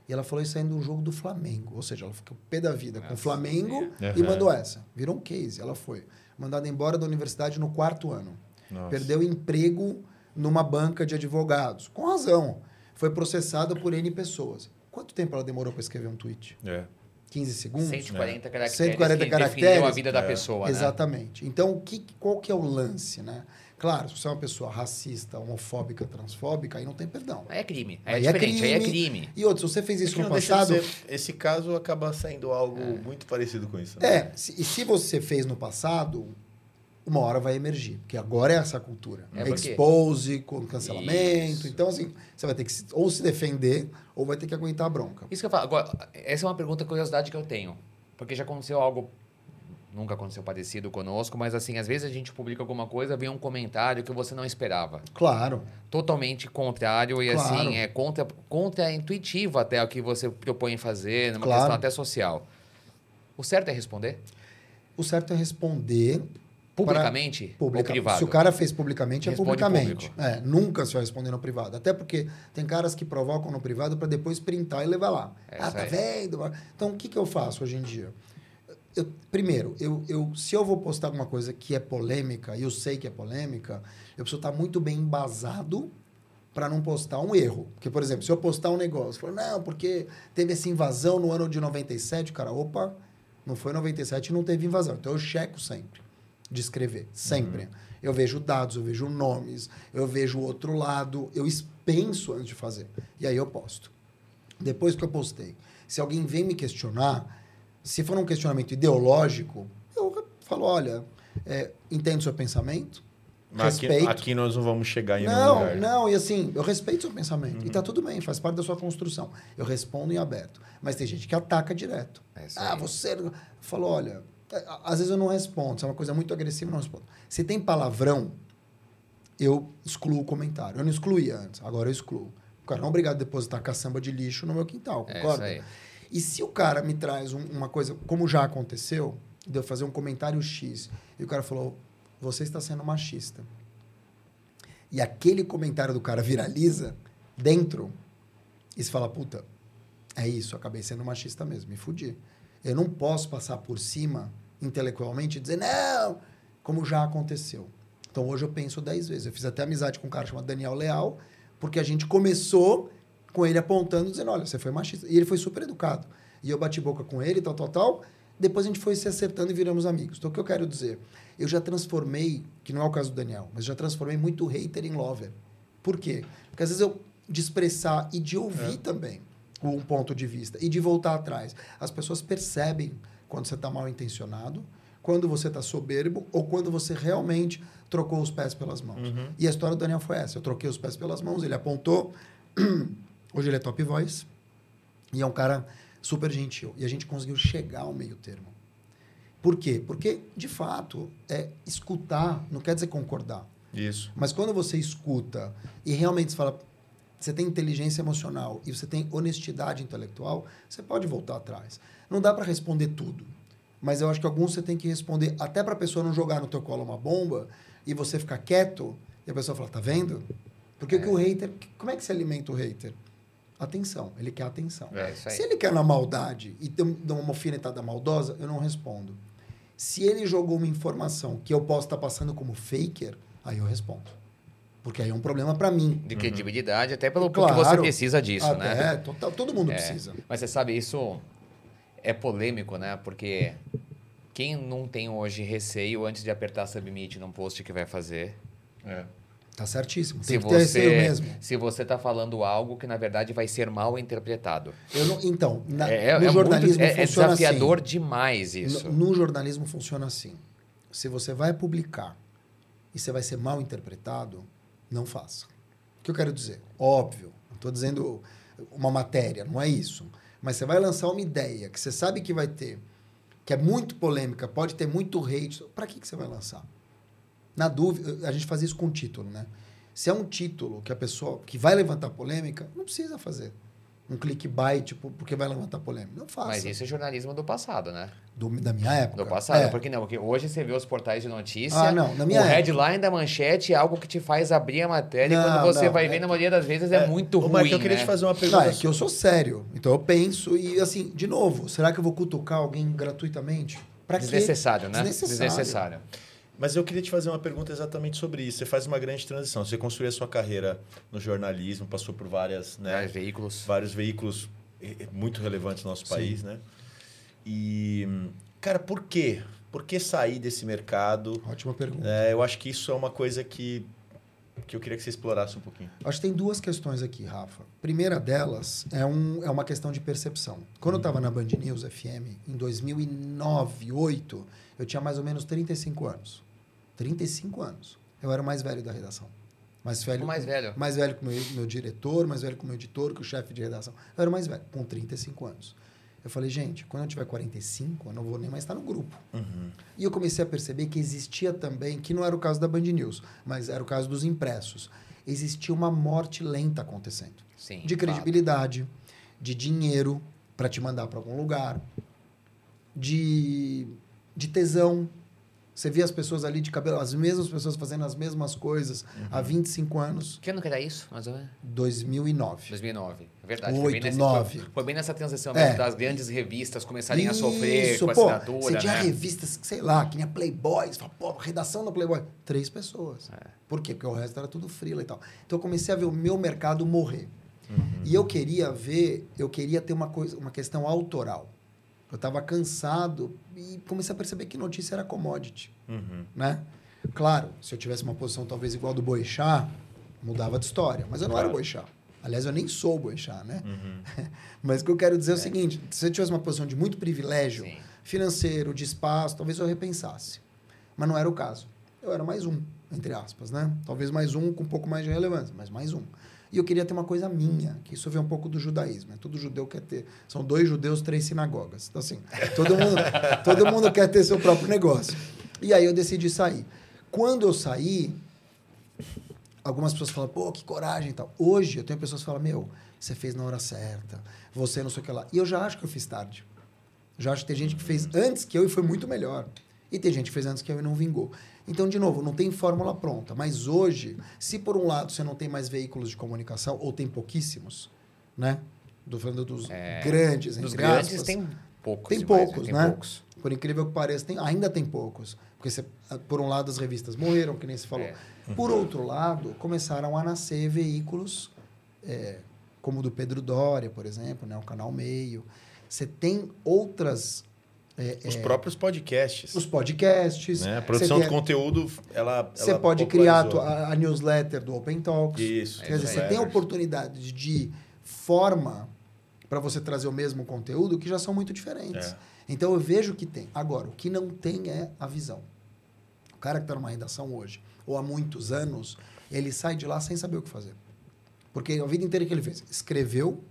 E ela falou isso aí num jogo do Flamengo. Ou seja, ela ficou pé da vida com o Nossa, Flamengo é. e mandou essa. Virou um case. Ela foi. Mandada embora da universidade no quarto ano. Nossa. Perdeu emprego numa banca de advogados. Com razão. Foi processada por N pessoas. Quanto tempo ela demorou para escrever um tweet? É. 15 segundos? 140 caracteres 140 que caracteres. a vida da É. pessoa, né? Exatamente. Então, o que, qual que é o lance, né? Claro, se você é uma pessoa racista, homofóbica, transfóbica, aí não tem perdão. Aí é crime. Aí é Aí é diferente, aí é crime. crime. E outro, se você fez É isso que no passado... ser- esse caso acaba sendo algo muito parecido com isso. né? É, se- e se você fez no passado, uma hora vai emergir. Porque agora é essa cultura. É Expose, com cancelamento. Isso. Então, assim, você vai ter que ou se defender ou vai ter que aguentar a bronca. Isso que eu falo. Agora, essa é uma pergunta, curiosidade que eu tenho. Porque já aconteceu algo. Nunca aconteceu parecido conosco, mas assim, às vezes a gente publica alguma coisa, vem um comentário que você não esperava. Claro. Totalmente contrário e Claro. assim, é contra, contra-intuitivo até o que você propõe fazer, numa Claro. questão até social. O certo é responder? O certo é responder Publicamente Publica- ou privado? Se o cara fez publicamente, é Responde publicamente. público. É, nunca você vai responder no privado. Até porque tem caras que provocam no privado para depois printar e levar lá. É ah, tá vendo? Então, o que, que eu faço hoje em dia? Eu- primeiro, eu, eu, se eu vou postar alguma coisa que é polêmica, e eu sei que é polêmica, eu preciso estar muito bem embasado para não postar um erro. Porque, por exemplo, se eu postar um negócio, falar, não, porque teve essa invasão no ano de 97, o cara, opa, não foi 97 e não teve invasão. Então eu checo sempre de escrever, sempre. Eu vejo dados, eu vejo nomes, eu vejo o outro lado, eu penso antes de fazer. E aí eu posto. Depois que eu postei, se alguém vem me questionar, se for um questionamento ideológico, eu falo, olha, é, entendo seu pensamento, Mas aqui, respeito. aqui nós não vamos chegar em não, lugar. não, e assim, eu respeito seu pensamento. E tá tudo bem, faz parte da sua construção. Eu respondo em aberto. Mas tem gente que ataca direto. É ah, você. Falou, olha, às vezes eu não respondo. Se é uma coisa muito agressiva, eu não respondo. Se tem palavrão, eu excluo o comentário. Eu não excluía antes, agora eu excluo. O cara não é obrigado a depositar caçamba de lixo no meu quintal, É concorda? E se o cara me traz um- uma coisa, como já aconteceu, de eu fazer um comentário X, e o cara falou, você está sendo machista. E aquele comentário do cara viraliza dentro, e você fala, puta, é isso, acabei sendo machista mesmo, me fudi. Eu não posso passar por cima, intelectualmente, e dizer, não, como já aconteceu. Então hoje eu penso dez vezes. Eu fiz até amizade com um cara chamado Daniel Leal, porque a gente começou com ele apontando, dizendo, olha, você foi machista. E ele foi super educado. E eu bati boca com ele, tal, tal, tal. Depois a gente foi se acertando e viramos amigos. Então o que eu quero dizer? Eu já transformei, que não é o caso do Daniel, mas já transformei muito hater em lover. Por quê? Porque às vezes eu, de expressar e de ouvir também um ponto de vista e de voltar atrás. As pessoas percebem quando você está mal intencionado, quando você está soberbo ou quando você realmente trocou os pés pelas mãos. E a história do Daniel foi essa. Eu troquei os pés pelas mãos, ele apontou. Hoje ele é top voice e é um cara super gentil. E a gente conseguiu chegar ao meio termo. Por quê? Porque, de fato, é escutar não quer dizer concordar. Isso. Mas quando você escuta e realmente fala, você tem inteligência emocional e você tem honestidade intelectual, você pode voltar atrás. Não dá para responder tudo, mas eu acho que alguns você tem que responder até para a pessoa não jogar no teu colo uma bomba e você ficar quieto e a pessoa fala, tá vendo? Porque o que o hater, como é que se alimenta o hater? Atenção, ele quer atenção. É. Se ele quer na maldade e tem dá uma alfinetada maldosa, eu não respondo. Se ele jogou uma informação que eu posso estar passando como faker, aí eu respondo. Porque aí é um problema para mim. De credibilidade, até pelo Claro. porque você precisa disso, Até, né? total, todo mundo É, precisa. Mas você sabe, isso é polêmico, né? Porque quem não tem hoje receio antes de apertar submit num post que vai fazer, É. Tá certíssimo. se Tem que ter receio você mesmo. se você tá falando algo que na verdade vai ser mal interpretado. Eu não- então, na- é, no é jornalismo muito, é, é funciona desafiador assim. demais isso. No, no jornalismo funciona assim. Se você vai publicar e você vai ser mal interpretado, não faça. O que eu quero dizer? Óbvio, não estou dizendo uma matéria, não é isso. Mas você vai lançar uma ideia que você sabe que vai ter, que é muito polêmica, pode ter muito hate. Para que, que você vai lançar? Na dúvida, a gente faz isso com título, né? Se é um título que a pessoa que vai levantar polêmica, não precisa fazer. Um clickbait, tipo, porque vai levantar polêmica. Não faça. Mas isso é jornalismo do passado, né? Do, da minha época. Do passado. É. Porque não, porque hoje você vê os portais de notícia. Ah, não, na minha o época. headline da manchete é algo que te faz abrir a matéria e Não, quando você não, vai é ver, na maioria das vezes, é, muito Ô, ruim. Marco, eu queria né? te fazer uma Não, pergunta. é que eu sou sério. Então eu penso e, assim, de novo, será que eu vou cutucar alguém gratuitamente? Pra quê? Desnecessário, né? Desnecessário. Desnecessário. Mas eu queria te fazer uma pergunta exatamente sobre isso. Você faz uma grande transição. Você construiu a sua carreira no jornalismo, passou por várias, né, Vários veículos. vários veículos muito relevantes no nosso Sim. país, né? E, cara, por quê? Por que sair desse mercado? Ótima pergunta. É, eu acho que isso é uma coisa que, que eu queria que você explorasse um pouquinho. Acho que tem duas questões aqui, Rafa. Primeira delas é, um, é uma questão de percepção. Quando eu estava na Band News FM, em 2009, 2008, eu tinha mais ou menos 35 anos. 35 anos. Eu era o mais velho da redação. Mais velho, O mais velho. mais velho que o meu, meu diretor, mais velho que o meu editor, que o chefe de redação. Eu era o mais velho, com 35 anos. Eu falei, gente, quando eu tiver 45, eu não vou nem mais estar no grupo. E eu comecei a perceber que existia também, que não era o caso da Band News, mas era o caso dos impressos, existia uma morte lenta acontecendo. Sim. De credibilidade, de dinheiro para te mandar para algum lugar, de, de tesão. Você via as pessoas ali de cabelo, as mesmas pessoas fazendo as mesmas coisas há 25 anos, Que ano que era isso, mais ou menos? 2009. 2009. É verdade. Oito, foi, bem nesse, nove. Foi, foi bem nessa transição É. mesmo das grandes revistas começarem a sofrer Isso, com pô, assinatura, Você tinha né? revistas, sei lá, que nem a Playboy. Você fala, pô, redação da Playboy. Três pessoas. É. Por quê? Porque o resto era tudo frila e tal. Então eu comecei a ver o meu mercado morrer. Uhum. E eu queria ver, eu queria ter uma, coisa, uma questão autoral. Eu estava cansado e comecei a perceber que notícia era commodity, Uhum. né? Claro, se eu tivesse uma posição talvez igual do Boixá, mudava de história. Mas eu não era Claro. Boixá. Aliás, eu nem sou Boixá, né? Uhum. Mas o que eu quero dizer é, o seguinte: se eu tivesse uma posição de muito privilégio Sim. financeiro, de espaço, talvez eu repensasse. Mas não era o caso. Eu era mais um, entre aspas, né? Talvez mais um com um pouco mais de relevância, mas mais um. E eu queria ter uma coisa minha, que isso vem um pouco do judaísmo. Né? Todo judeu quer ter. São dois judeus, três sinagogas. Então, assim, todo mundo, todo mundo quer ter seu próprio negócio. E aí eu decidi sair. Quando eu saí, algumas pessoas falam, pô, que coragem e tal. Hoje eu tenho pessoas que falam, meu, você fez na hora certa, você não sei o que lá. E eu já acho que eu fiz tarde. Já acho que tem gente que fez antes que eu e foi muito melhor. E tem gente que fez antes que eu e não vingou. Então, de novo, não tem fórmula pronta. Mas hoje, se por um lado você não tem mais veículos de comunicação, ou tem pouquíssimos, né? Estou falando dos É, grandes, Dos entre grandes aspas. tem poucos. Tem demais, poucos, tem né? poucos. Por incrível que pareça, tem, ainda tem poucos. Porque, você, por um lado, as revistas morreram, que nem se falou. É. Por outro lado, começaram a nascer veículos é, como o do Pedro Doria, por exemplo, né? o Canal Meio. Você tem outras... é, Os é, próprios podcasts. os podcasts. né? A produção tem- de conteúdo, ela. Você pode criar a, a newsletter do Open Talks. Isso. Quer dizer, você tem oportunidades de forma para você trazer o mesmo conteúdo que já são muito diferentes. É. Então eu vejo que tem. Agora, o que não tem é a visão. O cara que está numa redação hoje, ou há muitos anos, ele sai de lá sem saber o que fazer. Porque a vida inteira que ele fez, escreveu,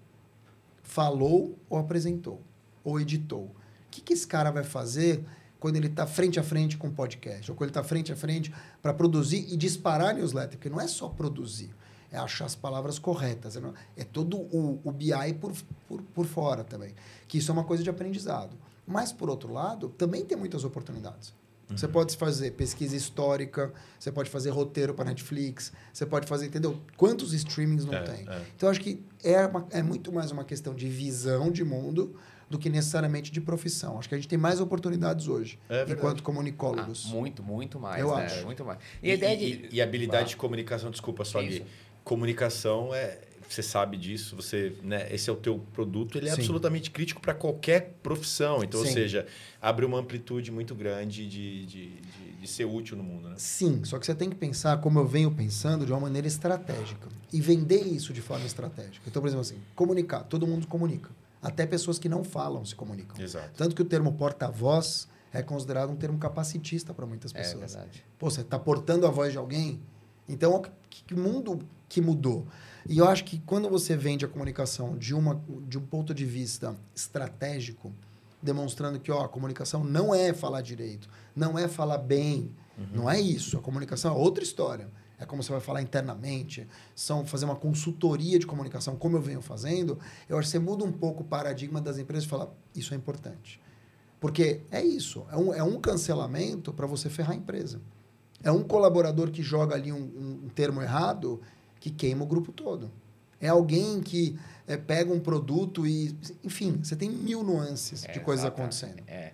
falou ou apresentou, ou editou. O que, que esse cara vai fazer quando ele está frente a frente com o podcast, ou quando ele está frente a frente para produzir e disparar a newsletter? Porque não é só produzir, é achar as palavras corretas. É, é todo o, o BI por, por, por fora também. Que isso é uma coisa de aprendizado. Mas, por outro lado, também tem muitas oportunidades. Você pode fazer pesquisa histórica, você pode fazer roteiro para Netflix, você pode fazer, entendeu? Quantos streamings não É, tem? é. Então, acho que é, uma- é muito mais uma questão de visão de mundo do que necessariamente de profissão. Acho que a gente tem mais oportunidades hoje, É enquanto Ah, comunicólogos. muito, muito mais. Eu né? acho. Muito mais. E, E a ideia e- de. e habilidade Vai. de comunicação, desculpa só. Gui. Comunicação é. Você sabe disso, você, né, esse é o teu produto, ele é Sim. absolutamente crítico para qualquer profissão. Então, ou Sim. seja, abre uma amplitude muito grande de, de, de, de ser útil no mundo, né? Sim, só que você tem que pensar, como eu venho pensando, de uma maneira estratégica. E vender isso de forma estratégica. Então, por exemplo, assim, comunicar. Todo mundo comunica. Até pessoas que não falam se comunicam. Exato. Tanto que o termo porta-voz é considerado um termo capacitista para muitas É pessoas. verdade. Pô, você está portando a voz de alguém? Então, que, que mundo que mudou? E eu acho que quando você vende a comunicação de, uma, de um ponto de vista estratégico, demonstrando que ó, a comunicação não é falar direito, não é falar bem, não é isso. A comunicação é outra história. É como você vai falar internamente, são fazer uma consultoria de comunicação, como eu venho fazendo, eu acho que você muda um pouco o paradigma das empresas e fala, isso é importante. Porque é isso, é um, é um cancelamento para você ferrar a empresa. É um colaborador que joga ali um, um termo errado que queima o grupo todo. É alguém que é, pega um produto e. Enfim, você tem mil nuances É, de coisas exato. acontecendo. É.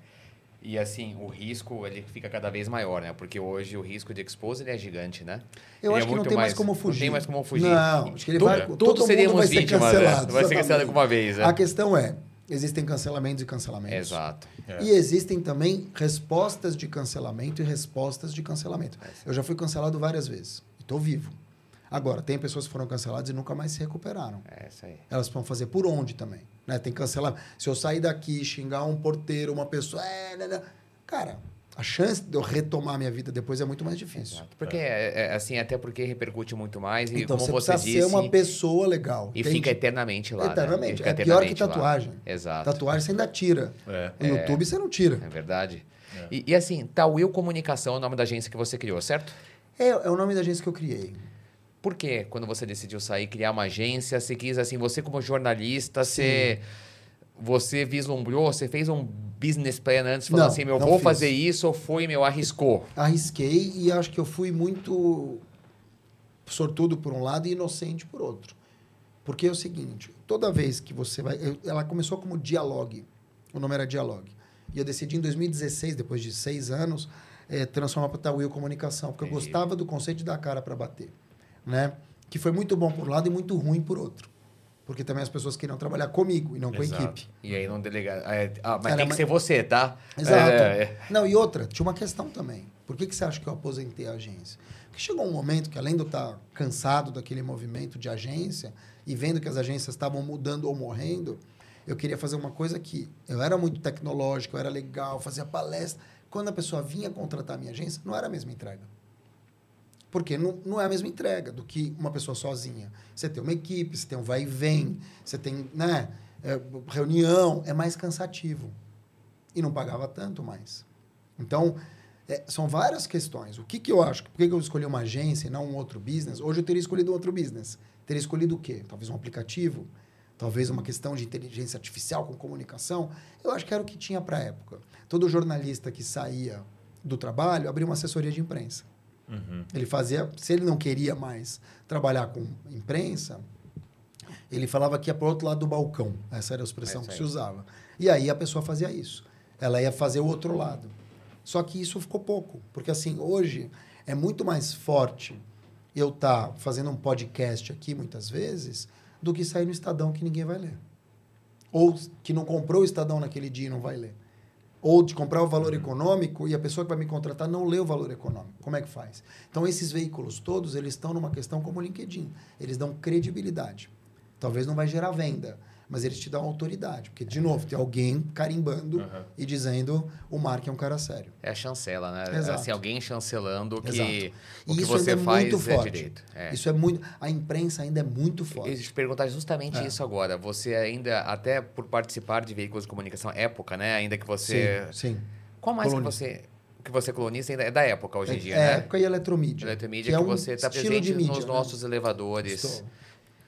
E assim, o risco ele fica cada vez maior, né? Porque hoje o risco de expose ele é gigante, né? Eu Ele acho é que não tem mais como fugir. Não tem mais como fugir. Não, acho que ele Tu- vai- Todos todo mundo vai ser né? cancelado, Vai ser cancelado alguma vez, né? A questão é: existem cancelamentos e cancelamentos. Exato. É. E existem também respostas de cancelamento e respostas de cancelamento. Eu já fui cancelado várias vezes. Estou vivo. Agora, tem pessoas que foram canceladas e nunca mais se recuperaram. É isso aí. Elas vão fazer por onde também. Né? Tem cancelamento. Se eu sair daqui, xingar um porteiro, uma pessoa. É, né, né, cara, a chance de eu retomar minha vida depois é muito mais difícil. Exato. Porque, é, é, assim, até porque repercute muito mais e Então como você você precisa disse... ser uma pessoa legal. E entende? fica eternamente lá, né? Eternamente. Fica É pior que eternamente lá. tatuagem. Exato. Tatuagem você ainda tira. É. No YouTube você não tira. É verdade. É. E, e assim, Tawil Comunicação é o nome da agência que você criou, certo? É, é o nome da agência que eu criei. Por que quando você decidiu sair, criar uma agência, você quis, assim, você como jornalista, você, você vislumbrou, você fez um business plan antes, falando Não, assim, meu, vou fiz. fazer isso, ou foi, meu, arriscou? Arrisquei e acho que eu fui muito sortudo por um lado e inocente por outro. Porque é o seguinte, toda vez que você vai... eu- ela começou como Dialogue. O nome era Dialogue. E eu decidi em 2016, depois de seis anos, eh, transformar para Tawil Comunicação. Porque eu gostava do conceito de dar cara para bater. Né? Que foi muito bom por um lado e muito ruim por outro. Porque também as pessoas queriam trabalhar comigo e não com a Exato. equipe. E aí não delegar. é, ah, mas Era tem que mais- ser você, tá? Exato. É, é. Não, e outra, tinha uma questão também. Por que, que você acha que eu aposentei a agência? Porque chegou um momento que, além de eu estar cansado daquele movimento de agência e vendo que as agências estavam mudando ou morrendo, eu queria fazer uma coisa que eu era muito tecnológico, eu era legal, fazia palestra. Quando a pessoa vinha contratar a minha agência, não era a mesma entrega. Porque não, não é a mesma entrega do que uma pessoa sozinha. Você tem uma equipe, você tem um vai e vem, você tem né, é, reunião, é mais cansativo. E não pagava tanto mais. Então, é, são várias questões. O que, que eu acho? Por que, que eu escolhi uma agência e não um outro business? Hoje eu teria escolhido um outro business. Teria escolhido o quê? Talvez um aplicativo? Talvez uma questão de inteligência artificial com comunicação? Eu acho que era o que tinha para a época. Todo jornalista que saía do trabalho abria uma assessoria de imprensa. Uhum. Ele fazia, se ele não queria mais trabalhar com imprensa, ele falava que ia para o outro lado do balcão. Essa era a expressão Essa que se usava. E aí a pessoa fazia isso. Ela ia fazer o outro lado. Só que isso ficou pouco, porque assim, hoje é muito mais forte eu estar fazendo um podcast aqui muitas vezes do que sair no Estadão que ninguém vai ler. Ou que não comprou o Estadão naquele dia e não vai ler. Ou de comprar o valor econômico e a pessoa que vai me contratar não lê o valor econômico. Como é que faz? Então, esses veículos todos, eles estão numa questão como o LinkedIn. Eles dão credibilidade. Talvez não vai gerar venda, mas eles te dão autoridade. Porque, de novo, tem alguém carimbando Aham. e dizendo o Mark é um cara sério. É a chancela, né? Exato. Assim, alguém chancelando que Exato. o que isso você ainda é faz muito é forte. direito. É. Isso é muito... A imprensa ainda é muito forte. Eu ia te perguntar justamente É. isso agora. Você ainda, até por participar de veículos de comunicação época, né? Ainda que você. Sim, sim. Qual mais que Colunista. você. Que você é colunista ainda é da época hoje em dia, é, né? época e eletromídia. Eletromídia, que que, é um você está estilo presente de mídia, nos né? nossos elevadores. Estou.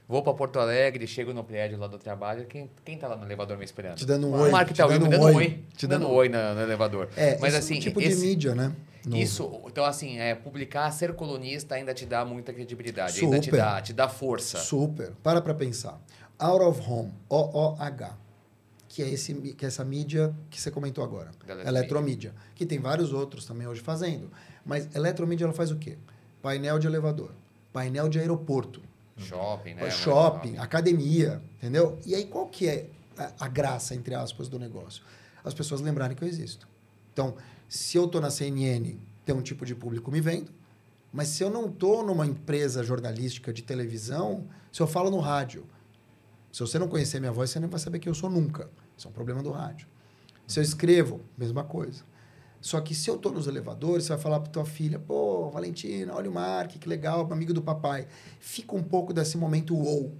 Vou para Porto Alegre, chego no prédio lá do trabalho. Quem, quem tá lá no elevador me esperando? Te dando um O oi, Mark te tá dando um dando um oi. Te dando um oi na- no elevador. É, Mas assim, é um tipo esse- de mídia, né? Novo. Isso, então assim, é, publicar, ser colunista ainda te dá muita credibilidade, ainda te Super. dá, te dá força. Super. Para para pensar. Out of Home, O-O-H, que é, esse, que é essa mídia que você comentou agora. Eletromídia. Que tem vários outros também hoje fazendo. Mas eletromídia ela faz o quê? Painel de elevador, painel de aeroporto, Shopping, né? shopping, academia, entendeu? E aí qual que é a, a graça, entre aspas, do negócio? As pessoas lembrarem que eu existo. Então, se eu estou na CNN, tem um tipo de público me vendo, mas se eu não estou numa empresa jornalística de televisão, se eu falo no rádio, se você não conhecer minha voz, você nem vai saber quem eu sou nunca. Isso é um problema do rádio. Se eu escrevo, mesma coisa. Só que se eu estou nos elevadores, você vai falar para tua filha, pô, Valentina, olha o Mark, que legal, amigo do papai. Fica um pouco desse momento wow.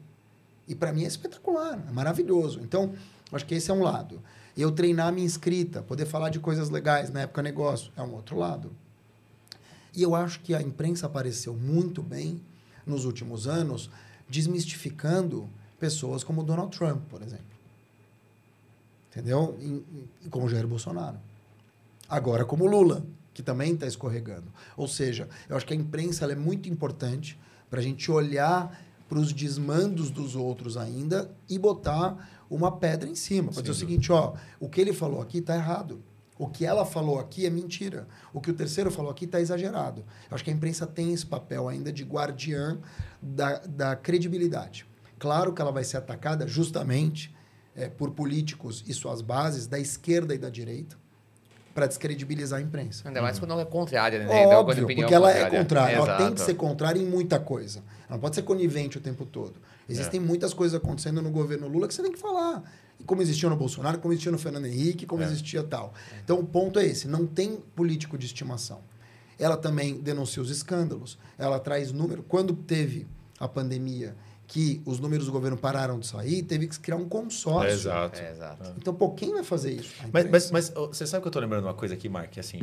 E para mim é espetacular, é maravilhoso. Então, acho que esse é um lado. Eu treinar minha escrita, poder falar de coisas legais na época negócio, é um outro lado. E eu acho que a imprensa apareceu muito bem nos últimos anos, desmistificando pessoas como Donald Trump, por exemplo. Entendeu? E, e como Jair Bolsonaro. Agora, como Lula, que também está escorregando. Ou seja, eu acho que a imprensa é muito importante para a gente olhar para os desmandos dos outros ainda e botar uma pedra em cima. Para dizer o seguinte, ó, o que ele falou aqui está errado. O que ela falou aqui é mentira. O que o terceiro falou aqui está exagerado. Eu acho que a imprensa tem esse papel ainda de guardiã da, da credibilidade. Claro que ela vai ser atacada justamente é, por políticos e suas bases da esquerda e da direita para descredibilizar a imprensa. Ainda mais quando ela é contrária, né? Óbvio, porque ela contrária. é contrária. Ela tem que ser contrária em muita coisa. Ela não pode ser conivente o tempo todo. Existem é. muitas coisas acontecendo no governo Lula que você tem que falar. Como existia no Bolsonaro, como existia no Fernando Henrique, como é. existia tal. Então, o ponto é esse. Não tem político de estimação. Ela também denuncia os escândalos. Ela traz número. Quando teve a pandemia que os números do governo pararam de sair, teve que criar um consórcio. É, exato. É, exato. Então, pô, quem vai fazer isso? Mas, mas, mas, você sabe que eu estou lembrando uma coisa aqui, Mark? Assim,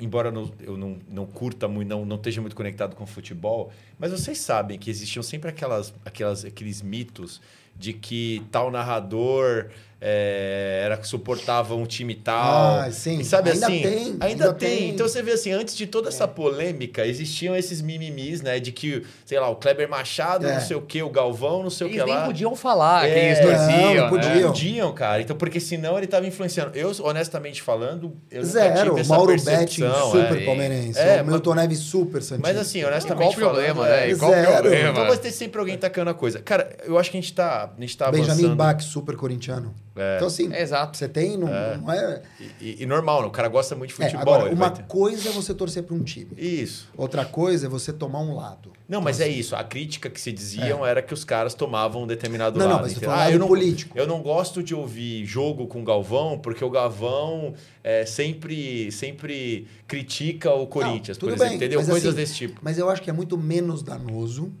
embora eu não, não curta muito, não, não esteja muito conectado com futebol, mas vocês sabem que existiam sempre aquelas, aquelas, aqueles mitos de que tal narrador é, era que suportava um time tal. Ah, sim. E sabe ainda assim? Tem, ainda, ainda tem. tem. Então você vê assim, antes de toda essa é. polêmica, existiam esses mimimis, né? De que, sei lá, o Kleber Machado, é. não sei o que, o Galvão, não sei eles o que lá. Eles nem podiam falar é, que eles torciam. Não, podiam. Né? podiam, cara. Então, porque senão ele estava influenciando. Eu, honestamente falando, eu Zero. nunca tive essa Mauro. Betting, super é. palmeirense. É, o Milton Neves, super santista. Mas assim, honestamente qual falando... problema, né? Qual Zero. problema? Então vai ter sempre alguém tacando a coisa. Cara, eu acho que a gente tá, a gente tá Benjamin avançando... Bach, super corintiano. É. Então, assim, Exato. você tem, não é. Não é... E, e, normal, o cara gosta muito de É, futebol. agora, uma coisa é você torcer para um time. Isso. Outra coisa é você tomar um lado. Não, mas então, é isso. A crítica que se diziam é. era que os caras tomavam um determinado não, lado. Não, mas você ah, eu não, político. Eu não gosto de ouvir jogo com o Galvão, porque o Galvão é, sempre, sempre critica o Corinthians, não, por exemplo. Bem, entendeu? Coisas assim, desse tipo. Mas eu acho que é muito menos danoso,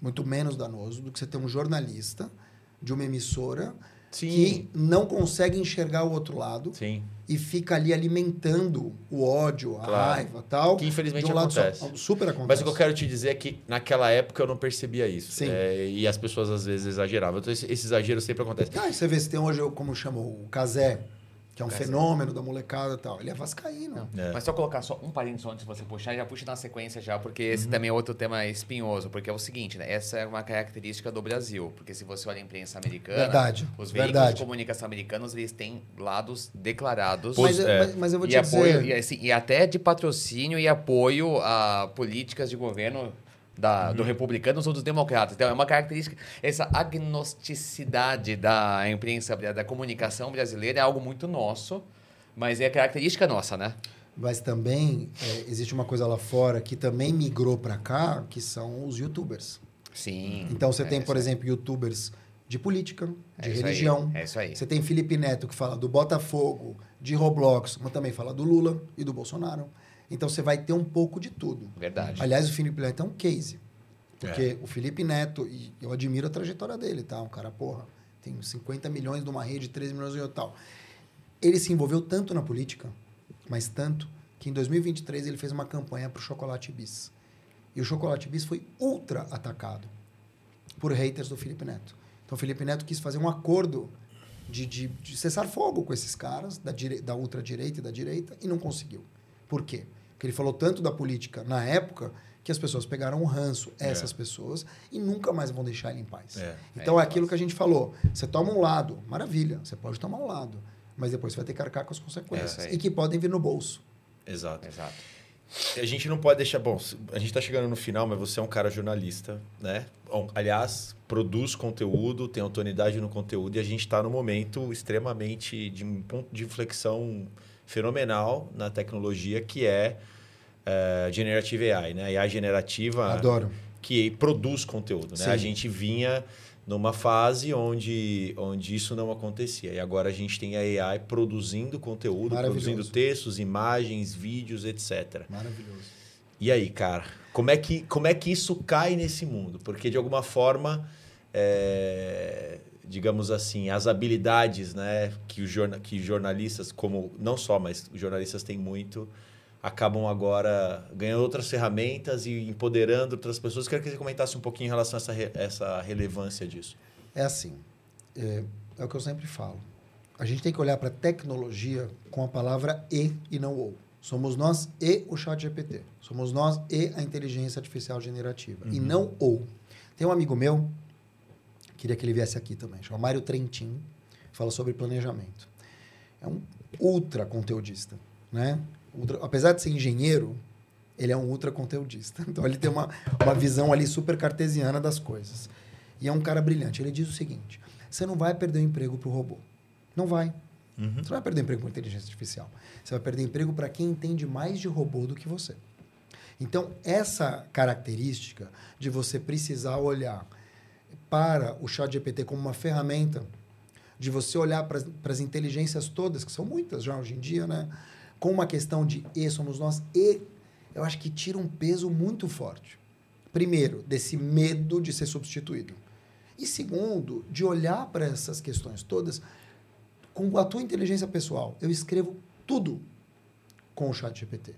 muito menos danoso do que você ter um jornalista de uma emissora Sim. que não consegue enxergar o outro lado Sim. e fica ali alimentando o ódio, a Claro. raiva tal. Que infelizmente um lado acontece. Só, super acontece. Mas o que eu quero te dizer é que naquela época eu não percebia isso. É, e as pessoas às vezes exageravam. Então esse, esse exagero sempre acontece. Ah, você vê se tem hoje, como chama, o Casé, que é um fenômeno da molecada e tal. Ele é vascaíno. É. Mas só colocar só um parênteses antes de você puxar, já puxa na sequência já, porque esse Uhum. também é outro tema espinhoso, porque é o seguinte, né? Essa é uma característica do Brasil, porque se você olha a imprensa americana, Verdade, os veículos verdade. de comunicação americanos, eles têm lados declarados. Mas, é. mas, mas eu vou e te apoio, dizer... e, assim, e até de patrocínio e apoio a políticas de governo da, Uhum. do republicanos ou dos democratas. Então, é uma característica, essa agnosticidade da imprensa, da, comunicação brasileira é algo muito nosso, mas é característica nossa, né? Mas também é, existe uma coisa lá fora que também migrou para cá, que são os youtubers. Sim. Então você é tem, por exemplo, youtubers de política, de É isso aí, religião. é isso aí. Você tem Felipe Neto que fala do Botafogo, de Roblox, mas também fala do Lula e do Bolsonaro. Então você vai ter um pouco de tudo. Verdade. Aliás, o Felipe Neto é um case. É. Porque o Felipe Neto, e eu admiro a trajetória dele, tá? Um cara, porra, tem 50 milhões numa rede, 13 milhões em tal. Ele se envolveu tanto na política, mas tanto, que em 2023 ele fez uma campanha para o Chocolate Bis. E o Chocolate Bis foi ultra atacado por haters do Felipe Neto. Então o Felipe Neto quis fazer um acordo de, de, de cessar fogo com esses caras, da, dire, da ultradireita e da direita, e não conseguiu. Por quê? Porque ele falou tanto da política na época que as pessoas pegaram um ranço, essas pessoas, e nunca mais vão deixar ele em paz. É. Então é, É, aquilo que a gente falou. Você toma um lado, maravilha, você pode tomar um lado, mas depois você vai ter que arcar com as consequências. É, e que podem vir no bolso. Exato. Exato. A gente não pode deixar. Bom, a gente está chegando no final, mas você é um cara jornalista, né? Bom, aliás, produz conteúdo, tem autoridade no conteúdo e a gente está num momento extremamente de um ponto de inflexão fenomenal na tecnologia que é, é Generative AI, né? AI generativa Adoro. que produz conteúdo, né? Sim. A gente vinha numa fase onde, onde isso não acontecia. E agora a gente tem a AI produzindo conteúdo, produzindo textos, imagens, vídeos, etc. Maravilhoso. E aí, cara, como é que, como é que isso cai nesse mundo? Porque, de alguma forma, é, digamos assim, as habilidades né, que, os jorna que jornalistas, como não só, mas os jornalistas têm muito, acabam agora ganhando outras ferramentas e empoderando outras pessoas. Queria que você comentasse um pouquinho em relação a essa, essa relevância disso. É assim, é, é o que eu sempre falo. A gente tem que olhar para a tecnologia com a palavra e e não ou. Somos nós e o chat GPT. Somos nós e a inteligência artificial generativa. E não ou. Tem um amigo meu, queria que ele viesse aqui também, chama Mário Trentin, fala sobre planejamento. É um ultra conteudista, né? Ultra- apesar de ser engenheiro, ele é um ultra conteudista. Então ele tem uma, uma visão ali super cartesiana das coisas. E é um cara brilhante. Ele diz o seguinte: você não vai perder o emprego para o robô. Não vai. Você não vai perder emprego para inteligência artificial. Você vai perder emprego para quem entende mais de robô do que você. Então, essa característica de você precisar olhar para o chat GPT como uma ferramenta, de você olhar para as inteligências todas, que são muitas já hoje em dia, né? Com uma questão de e somos nós, e eu acho que tira um peso muito forte. Primeiro, desse medo de ser substituído. E segundo, de olhar para essas questões todas com a tua inteligência pessoal. Eu escrevo tudo com o chat GPT.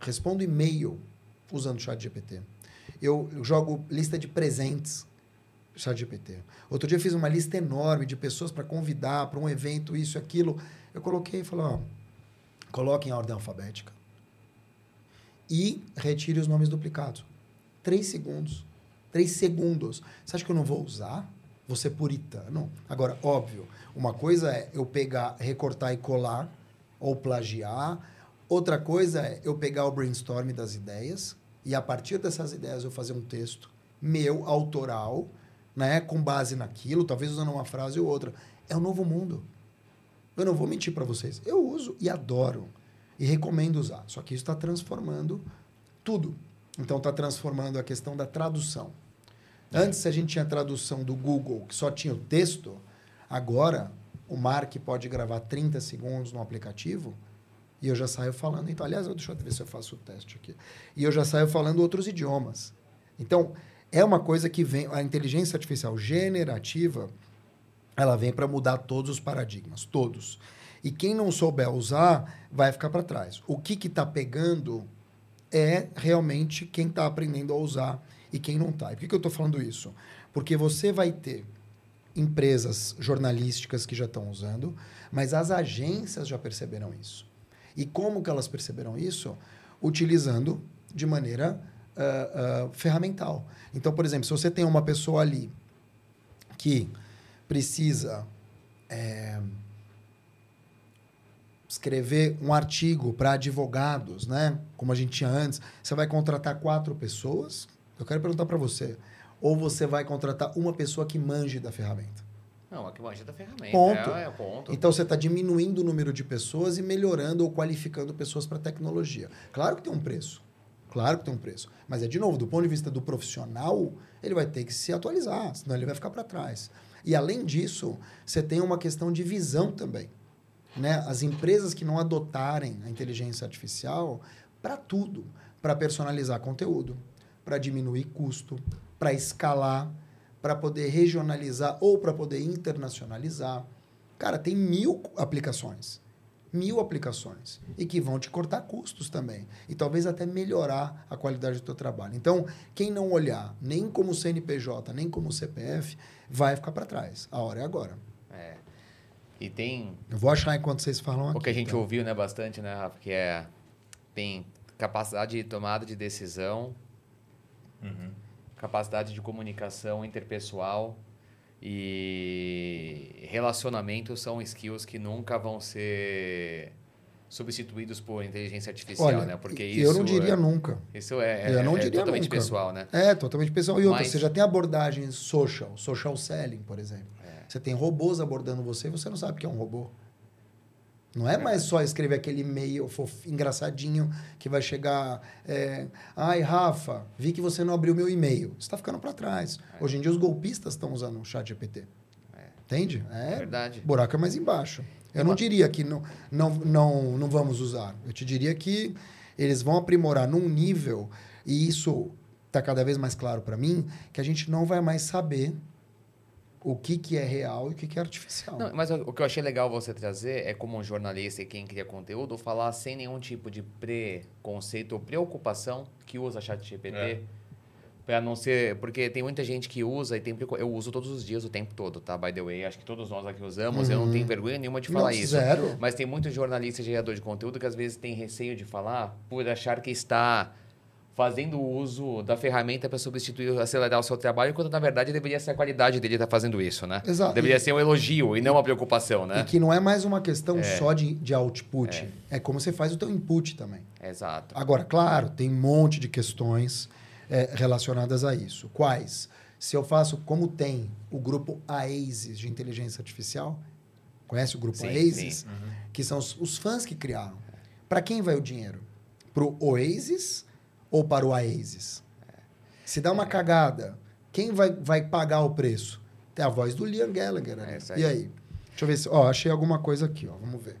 Respondo e-mail usando o chat GPT. Eu, jogo lista de presentes chat GPT. Outro dia eu fiz uma lista enorme de pessoas para convidar para um evento, isso aquilo. Eu coloquei e falei, ó, coloque em ordem alfabética e retire os nomes duplicados. Três segundos. Três segundos. Você acha que eu não vou usar? Vou ser puritano? Agora, óbvio, uma coisa é eu pegar, recortar e colar, ou plagiar. Outra coisa é eu pegar o brainstorm das ideias e, a partir dessas ideias, eu fazer um texto meu, autoral, né, com base naquilo, talvez usando uma frase ou outra. É um novo mundo. Eu não vou mentir para vocês. Eu uso e adoro. E recomendo usar. Só que isso está transformando tudo. Então, está transformando a questão da tradução. Antes, a gente tinha a tradução do Google, que só tinha o texto. Agora, o Mark pode gravar 30 segundos no aplicativo e eu já saio falando. Então, aliás, deixa eu ver se eu faço o teste aqui. E eu já saio falando outros idiomas. Então, é uma coisa que vem. A inteligência artificial generativa ela vem para mudar todos os paradigmas, todos. E quem não souber usar vai ficar para trás. O que está pegando é realmente quem está aprendendo a usar e quem não está. E por que, que eu estou falando isso? Porque você vai ter empresas jornalísticas que já estão usando, mas as agências já perceberam isso. E como que elas perceberam isso? Utilizando de maneira ah, ah, ferramental. Então, por exemplo, se você tem uma pessoa ali que precisa é, escrever um artigo para advogados, né? Como a gente tinha antes, você vai contratar quatro pessoas. Eu quero perguntar para você, ou você vai contratar uma pessoa que manje da ferramenta? Não, aqui manja da ferramenta. Ponto. É, é ponto. Então você está diminuindo o número de pessoas e melhorando ou qualificando pessoas para tecnologia. Claro que tem um preço. Claro que tem um preço. Mas é de novo, do ponto de vista do profissional, ele vai ter que se atualizar, senão ele vai ficar para trás. E além disso, você tem uma questão de visão também. Né? As empresas que não adotarem a inteligência artificial para tudo, para personalizar conteúdo, para diminuir custo, para escalar, para poder regionalizar ou para poder internacionalizar. Cara, tem mil aplicações. Mil aplicações. E que vão te cortar custos também. E talvez até melhorar a qualidade do teu trabalho. Então, quem não olhar nem como CNPJ, nem como CPF, vai ficar para trás. A hora é agora. É. E tem Eu vou achar enquanto vocês falam aqui. o que a gente tá? ouviu, né, bastante, né, Rafa, que é tem capacidade de tomada de decisão, capacidade de comunicação interpessoal e relacionamento são skills que nunca vão ser substituídos por inteligência artificial, Olha, né? Porque eu isso não diria é, nunca. isso é, Eu não é diria totalmente nunca. pessoal, né? É, totalmente pessoal. E outra, Mas- você já tem abordagens social, social selling, por exemplo. É. Você tem robôs abordando você e você não sabe o que é um robô. Não é mais só escrever aquele e-mail engraçadinho que vai chegar. é, Ai, Rafa, vi que você não abriu meu e-mail. Você está ficando para trás. É. Hoje em dia os golpistas estão usando o chat GPT. Entende? É verdade. O buraco é mais embaixo. Eu não diria que não, não, não, não vamos usar. Eu te diria que eles vão aprimorar num nível, e isso está cada vez mais claro para mim, que a gente não vai mais saber o que, que é real e o que, que é artificial. Não, mas o, que eu achei legal você trazer é como um jornalista e quem cria conteúdo falar sem nenhum tipo de preconceito ou preocupação que usa chat GPT. É. Pra não ser. Porque tem muita gente que usa e tem. Eu uso todos os dias, o tempo todo, tá? By the way. Acho que todos nós aqui usamos. Eu não tenho vergonha nenhuma de falar Uhum. Não, isso. zero. Mas tem muito jornalista e gerador de conteúdo que às vezes tem receio de falar por achar que está fazendo uso da ferramenta para substituir, acelerar o seu trabalho, quando na verdade deveria ser a qualidade dele estar fazendo isso, né? Exato. Deveria ser um elogio e não uma preocupação, né? E que não é mais uma questão só de, de output. É. como você faz o teu input também. Exato. Agora, claro, tem um monte de questões é, relacionadas a isso. Quais? Se eu faço, como tem o grupo AASIS de inteligência artificial, conhece o grupo Sim, AASIS? sim. Que são os, os fãs que criaram. Para quem vai o dinheiro? Para o Oasis ou para o AASIS? Se dá uma cagada, quem vai, vai pagar o preço? Tem a voz do Liam Gallagher. É isso aí. e aí? Deixa eu ver se... Ó, achei alguma coisa aqui, ó. Vamos ver.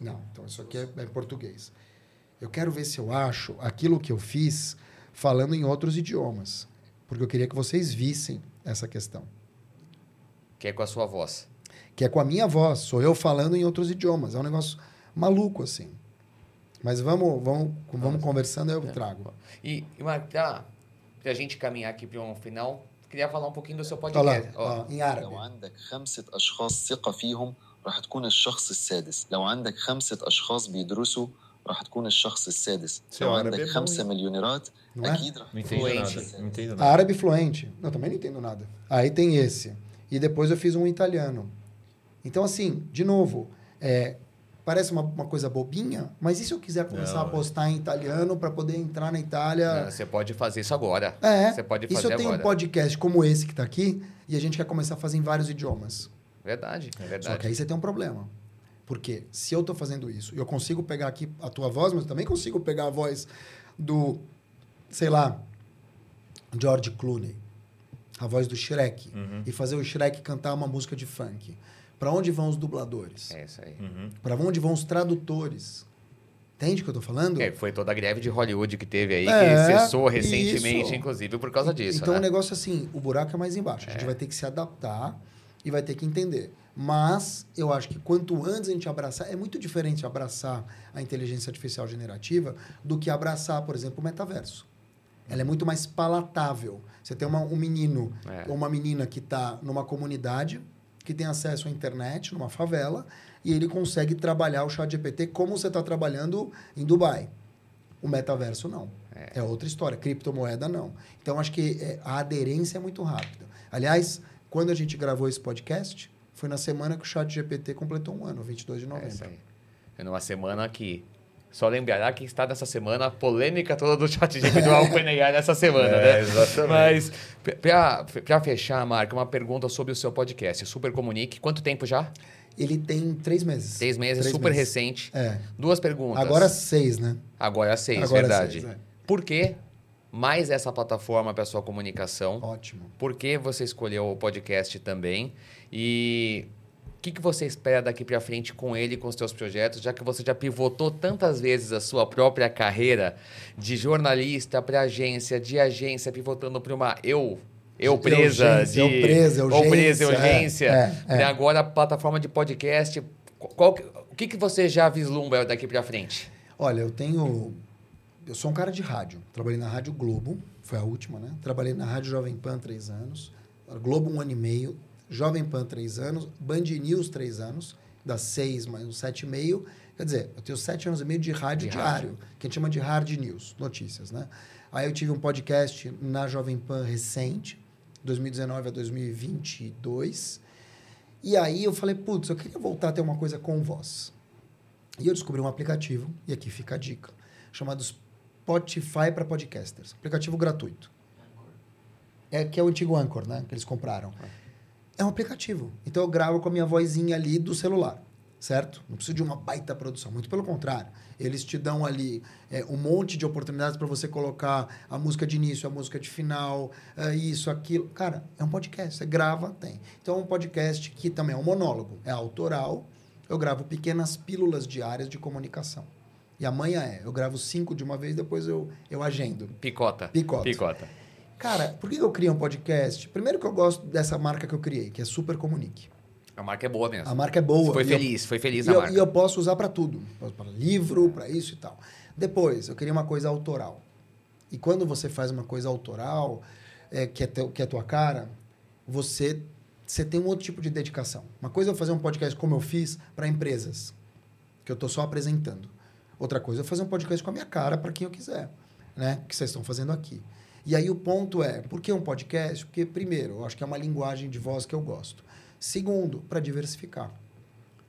Não, então isso aqui é, é em português. Eu quero ver se eu acho aquilo que eu fiz falando em outros idiomas. Porque eu queria que vocês vissem essa questão. Que é com a sua voz. Que é com a minha voz, sou eu falando em outros idiomas. É um negócio maluco, assim. Mas vamos, vamos, vamos conversando, eu trago. E, e Marco, pra, pra gente caminhar aqui para um final, queria falar um pouquinho do seu Olha lá, podcast. Ó, ó, em árabe. لو عندك خمسة أشخاص ثقة فيهم راح تكون الشخص السادس لو عندك خمسة أشخاص بيدرسوا راح تكون الشخص السادس Seu لو árabe عندك é bom, خمسة hein? مليونيرات Não é? أكيد راح Não تكون entendo Fluente. nada. Não entendo nada. Árabe fluente. Não, também não entendo nada. Aí tem esse. E depois eu fiz um italiano. Então, assim, de novo, é, parece uma, uma coisa bobinha, mas e se eu quiser começar Não, a postar em italiano para poder entrar na Itália? Você pode fazer isso agora. É. Você pode e se fazer eu tenho agora. um podcast como esse que está aqui e a gente quer começar a fazer em vários idiomas? Verdade, é Só verdade. que aí você tem um problema. Porque se eu estou fazendo isso e eu consigo pegar aqui a tua voz, mas eu também consigo pegar a voz do, sei lá, George Clooney, a voz do Shrek, Uhum. e fazer o Shrek cantar uma música de funk. Para onde vão os dubladores? É isso aí. Uhum. Para onde vão os tradutores? Entende o que eu estou falando? É, foi toda a greve de Hollywood que teve aí, É, que cessou recentemente, isso. inclusive, por causa disso. Então né? o negócio assim, o buraco é mais embaixo. A gente vai ter que se adaptar e vai ter que entender. Mas eu acho que quanto antes a gente abraçar, é muito diferente abraçar a inteligência artificial generativa do que abraçar, por exemplo, o metaverso. Ela é muito mais palatável. Você tem uma- um menino É. ou uma menina que está numa comunidade, que tem acesso à internet, numa favela, e ele consegue trabalhar o chat GPT como você está trabalhando em Dubai. O metaverso não. É. outra história. Criptomoeda não. Então, acho que é, a aderência é muito rápida. Aliás, quando a gente gravou esse podcast, foi na semana que o chat GPT completou um ano, 22 de É novembro. isso aí. É numa semana que. Só lembrará que está nessa semana a polêmica toda do chat GPT do OpenAI nessa semana, É, né? exatamente. Mas, para fechar, Marco, uma pergunta sobre o seu podcast, Super Comunique. Quanto tempo já? Ele tem três meses. Três meses, Três super meses. recente. É. Duas perguntas. Agora seis, né? Agora seis, Agora verdade. seis, é. Por que mais essa plataforma para sua comunicação? Ótimo. Por que você escolheu o podcast também? E o que, que você espera daqui para frente com ele, com os seus projetos, já que você já pivotou tantas vezes a sua própria carreira de jornalista para agência, de agência pivotando para uma eu eu presa, urgência, de eu presa, ou presa, urgência, é, urgência, é, é. e agora a plataforma de podcast. Qual o que, que você já vislumbra daqui para frente? Olha, eu tenho. Eu sou um cara de rádio. Trabalhei na Rádio Globo, foi a última, né? Trabalhei na Rádio Jovem Pan três anos, Globo um ano e meio, Jovem Pan três anos, Band News três anos, das seis mais uns sete e meio. Quer dizer, eu tenho sete anos e meio de rádio De diário, rádio. que a gente chama de hard news, notícias, né? Aí eu tive um podcast na Jovem Pan recente, 2019 a 2022. E aí eu falei, putz, eu queria voltar a ter uma coisa com voz. E eu descobri um aplicativo, e aqui fica a dica, chamado Spotify para podcasters. Aplicativo gratuito. É que é o antigo Anchor, né? Que eles compraram. É um aplicativo. Então eu gravo com a minha vozinha ali do celular, certo? Não preciso de uma baita produção, muito pelo contrário. Eles te dão ali é, um monte de oportunidades para você colocar a música de início, a música de final, é, isso, aquilo. Cara, é um podcast. Você grava, tem. Então é um podcast que também é um monólogo, é autoral. Eu gravo pequenas pílulas diárias de comunicação. E amanhã é, eu gravo cinco de uma vez, depois eu, eu agendo. Picota. Picota. Picota. Cara, por que eu criei um podcast? Primeiro que eu gosto dessa marca que eu criei, que é Super Comunique. A marca é boa mesmo. A marca é boa. Foi e eu- feliz, foi feliz e na eu, marca. e eu posso usar para tudo. Para livro, para isso e tal. Depois, eu queria uma coisa autoral. E quando você faz uma coisa autoral, é, que, é teu, que é tua cara, você, você tem um outro tipo de dedicação. Uma coisa é eu fazer um podcast como eu fiz para empresas, que eu estou só apresentando. Outra coisa é eu fazer um podcast com a minha cara para quem eu quiser, né? Que vocês estão fazendo aqui. E aí o ponto é, por que um podcast? Porque, primeiro, eu acho que é uma linguagem de voz que eu gosto. Segundo, para diversificar.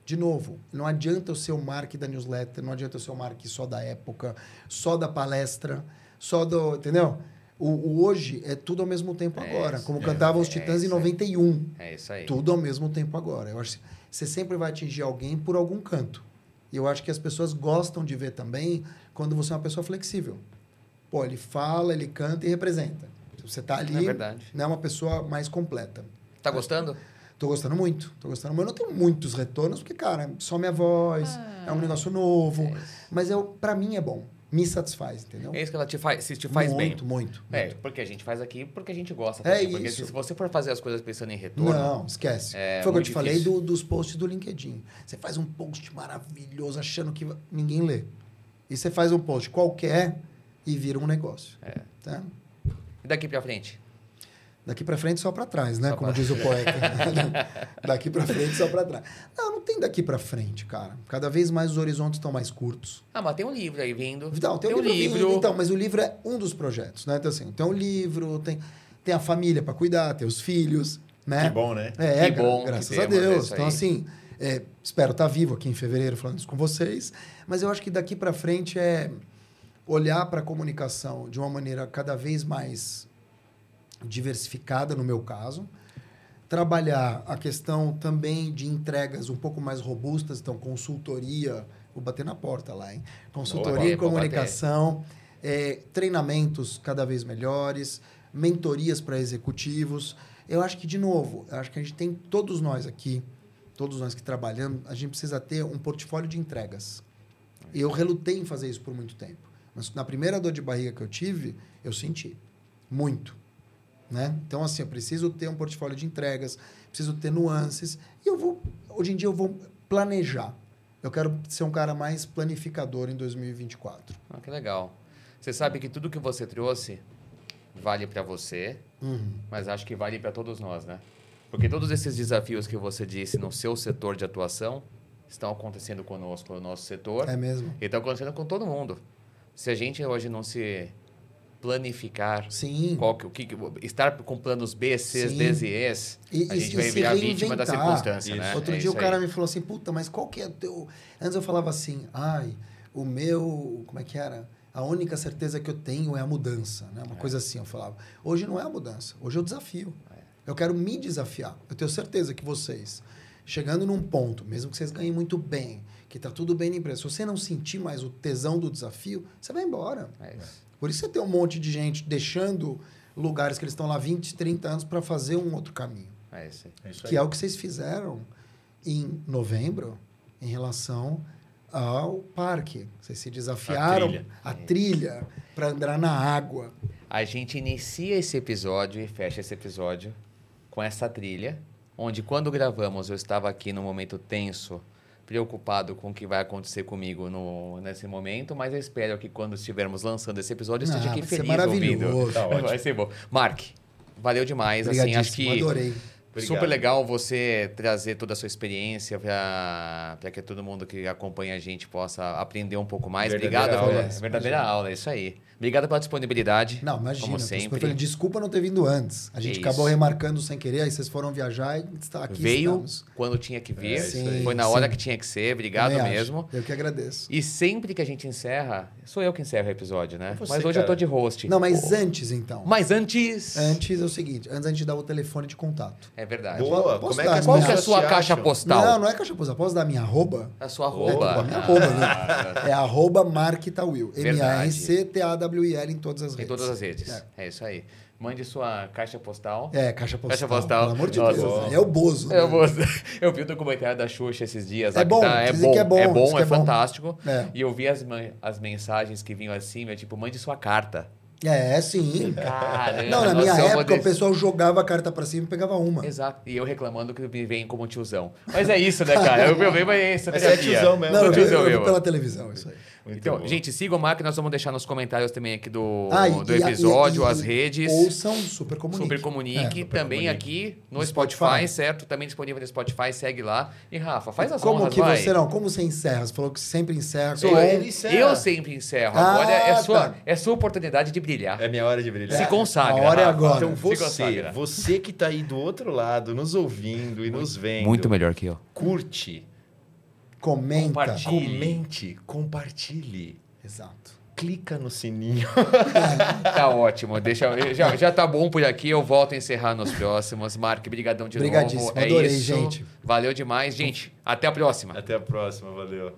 De novo, não adianta o seu marque da newsletter, não adianta o seu marque só da época, só da palestra, só do. Entendeu? O, o hoje é tudo ao mesmo tempo É agora. isso, como é, cantavam os é Titãs em isso aí. 91. É isso aí. Tudo ao mesmo tempo agora. Eu acho que você sempre vai atingir alguém por algum canto. E eu acho que as pessoas gostam de ver também quando você é uma pessoa flexível. Pô, ele fala, ele canta e representa. Você tá ali, É verdade. né, uma pessoa mais completa. Tá gostando? Tô gostando muito, tô gostando muito. Eu não tenho muitos retornos, porque, cara, é só minha voz, é um negócio novo. É. Mas eu, pra mim é bom. Me satisfaz, entendeu? É isso que ela te faz, se te faz bem. muito, muito, É, muito. porque a gente faz aqui porque a gente gosta. É. Porque isso. se você for fazer as coisas pensando em retorno, Não, esquece. É Foi o que eu muito te falei do- dos posts do LinkedIn. Você faz um post maravilhoso achando que ninguém lê. E você faz um post qualquer e vira um negócio. É. Tá? e daqui pra frente? Daqui pra frente só pra trás, né? Só Como pra- diz o poeta. daqui pra frente só pra trás. Não, não tem daqui pra frente, cara. Cada vez mais os horizontes estão mais curtos. Ah, mas tem um livro aí vindo. Então, tem, um livro. vindo, Então, mas o livro é um dos projetos, né? Então, assim, tem um livro, tem, tem a família pra cuidar, tem os filhos, né? Que bom, né? É, Que gra- bom que graças a temos, é Deus. então, assim, é, espero estar vivo aqui em fevereiro falando isso com vocês. Mas eu acho que daqui para frente é olhar para a comunicação de uma maneira cada vez mais diversificada, no meu caso. Trabalhar a questão também de entregas um pouco mais robustas, então, consultoria. Vou bater na porta lá, hein? Consultoria em vou comunicação, é, treinamentos cada vez melhores, mentorias para executivos. Eu acho que, de novo, eu acho que a gente tem, todos nós aqui, todos nós que trabalhamos, a gente precisa ter um portfólio de entregas. Eu relutei em fazer isso por muito tempo. Mas na primeira dor de barriga que eu tive, eu senti. Muito. Né? Então, assim, eu preciso ter um portfólio de entregas, preciso ter nuances. E eu vou, hoje em dia, eu vou planejar. Eu quero ser um cara mais planificador em 2024. Ah, que legal. Você sabe que tudo que você trouxe vale pra você, Uhum. mas acho que vale pra todos nós, né? Porque todos esses desafios que você disse no seu setor de atuação estão acontecendo conosco, no nosso setor, É mesmo? e estão acontecendo com todo mundo. Se a gente hoje não se planificar Sim. qual que, o que, estar com planos B, C. D e Es, E- a gente e vai virar vítima da circunstância, né? Outro É dia o isso cara aí. me falou assim, puta, mas qual que é o teu... Antes eu falava assim, ai, o meu... Como é que era? A única certeza que eu tenho é a mudança, né? Uma coisa assim eu falava. Hoje não é a mudança, hoje é o desafio. Eu quero me desafiar. Eu tenho certeza que vocês, chegando num ponto, mesmo que vocês ganhem muito bem, que tá tudo bem na empresa, se você não sentir mais o tesão do desafio, você vai embora. É isso. Por isso você tem um monte de gente deixando lugares que eles estão lá 20, 30 anos para fazer um outro caminho É isso aí. É isso que é o que vocês fizeram em novembro em relação ao parque. Vocês se desafiaram trilha. a trilha para andar na água. A gente inicia esse episódio e fecha esse episódio com essa trilha, onde quando gravamos eu estava aqui no momento tenso, preocupado com o que vai acontecer comigo no, nesse momento, mas eu espero que quando estivermos lançando esse episódio eu esteja Ah, aqui feliz ouvindo. maravilhoso. Tá ótimo. Vai ser bom. Mark, valeu demais. Assim, acho que adorei. Obrigado. Super legal você trazer toda a sua experiência para que todo mundo que acompanha a gente possa aprender um pouco mais. Verdadeira Obrigado aula. pela verdadeira aula, é isso aí. Obrigado pela disponibilidade. Não, imagina. Como sempre. Desculpa não ter vindo antes. A gente Que acabou remarcando sem querer, aí vocês foram viajar e está aqui Veio estamos. quando tinha que vir. É, aí. foi na hora Sim. que tinha que ser. Obrigado Também acho. mesmo. Eu que agradeço. E sempre que a gente encerra, sou eu que encerro o episódio, né? Você, mas hoje eu tô cara. de host. Não, mas antes então. Mas antes. Antes é o seguinte, antes a gente dar o telefone de contato. É verdade. Boa. Posso Como é que Qual que é a sua caixa acham? postal? Não, não é caixa postal. Posso dar minha arroba? A sua arroba. minha Ah, arroba, né? É arroba Marktawil. Verdade. M-A-R-C-T-A-W-I-L em todas as Em redes. todas as redes. É. É. isso aí. Mande sua caixa postal. É, caixa postal. Caixa postal. Pelo amor de Nossa. Deus. É o Bozo. Eu, né? vou- eu vi o documentário da Xuxa esses dias. É bom, tá- é bom, que é bom, é bom, é, é fantástico. É. E eu vi as, as mensagens que vinham assim, meu, tipo, mande sua carta. É, sim. Caramba, Não, na minha época o desse- pessoal jogava a carta pra cima e pegava uma. Exato. E eu reclamando que me veem como tiozão. Mas é isso, né, cara? O problema é esse, Mas é tiozão mesmo. Não, eu eu vi mesmo. pela televisão isso aí. Muito Então, bom. gente, sigam o Mark, nós vamos deixar nos comentários também aqui do, Ah, e- do e- episódio, e- e- as redes. Ouçam Super Comunique. Super Comunique, É, Super também Comunique. aqui no No Spotify, Spotify. certo? Também disponível no Spotify, segue lá. E Rafa, faz as Como honras, que vai. você não? Como você encerra? Você falou que sempre encerra. Sou Ele encerra. eu sempre encerro. Ah, Agora é sua, tá. é sua oportunidade de brilhar. É minha hora de brilhar. Se consagra. a hora é agora. Então você, você que tá aí do outro lado, nos ouvindo e nos vendo. Muito melhor que eu. Curte, Comenta. Compartilhe. comente, compartilhe. Exato. Clica no sininho. Tá ótimo. Deixa, já, já tá bom por aqui. Eu volto a encerrar nos próximos. Mark, brigadão de Obrigadíssimo, novo. É adorei, isso. gente. Valeu demais. Gente, até a próxima. Até a próxima, valeu.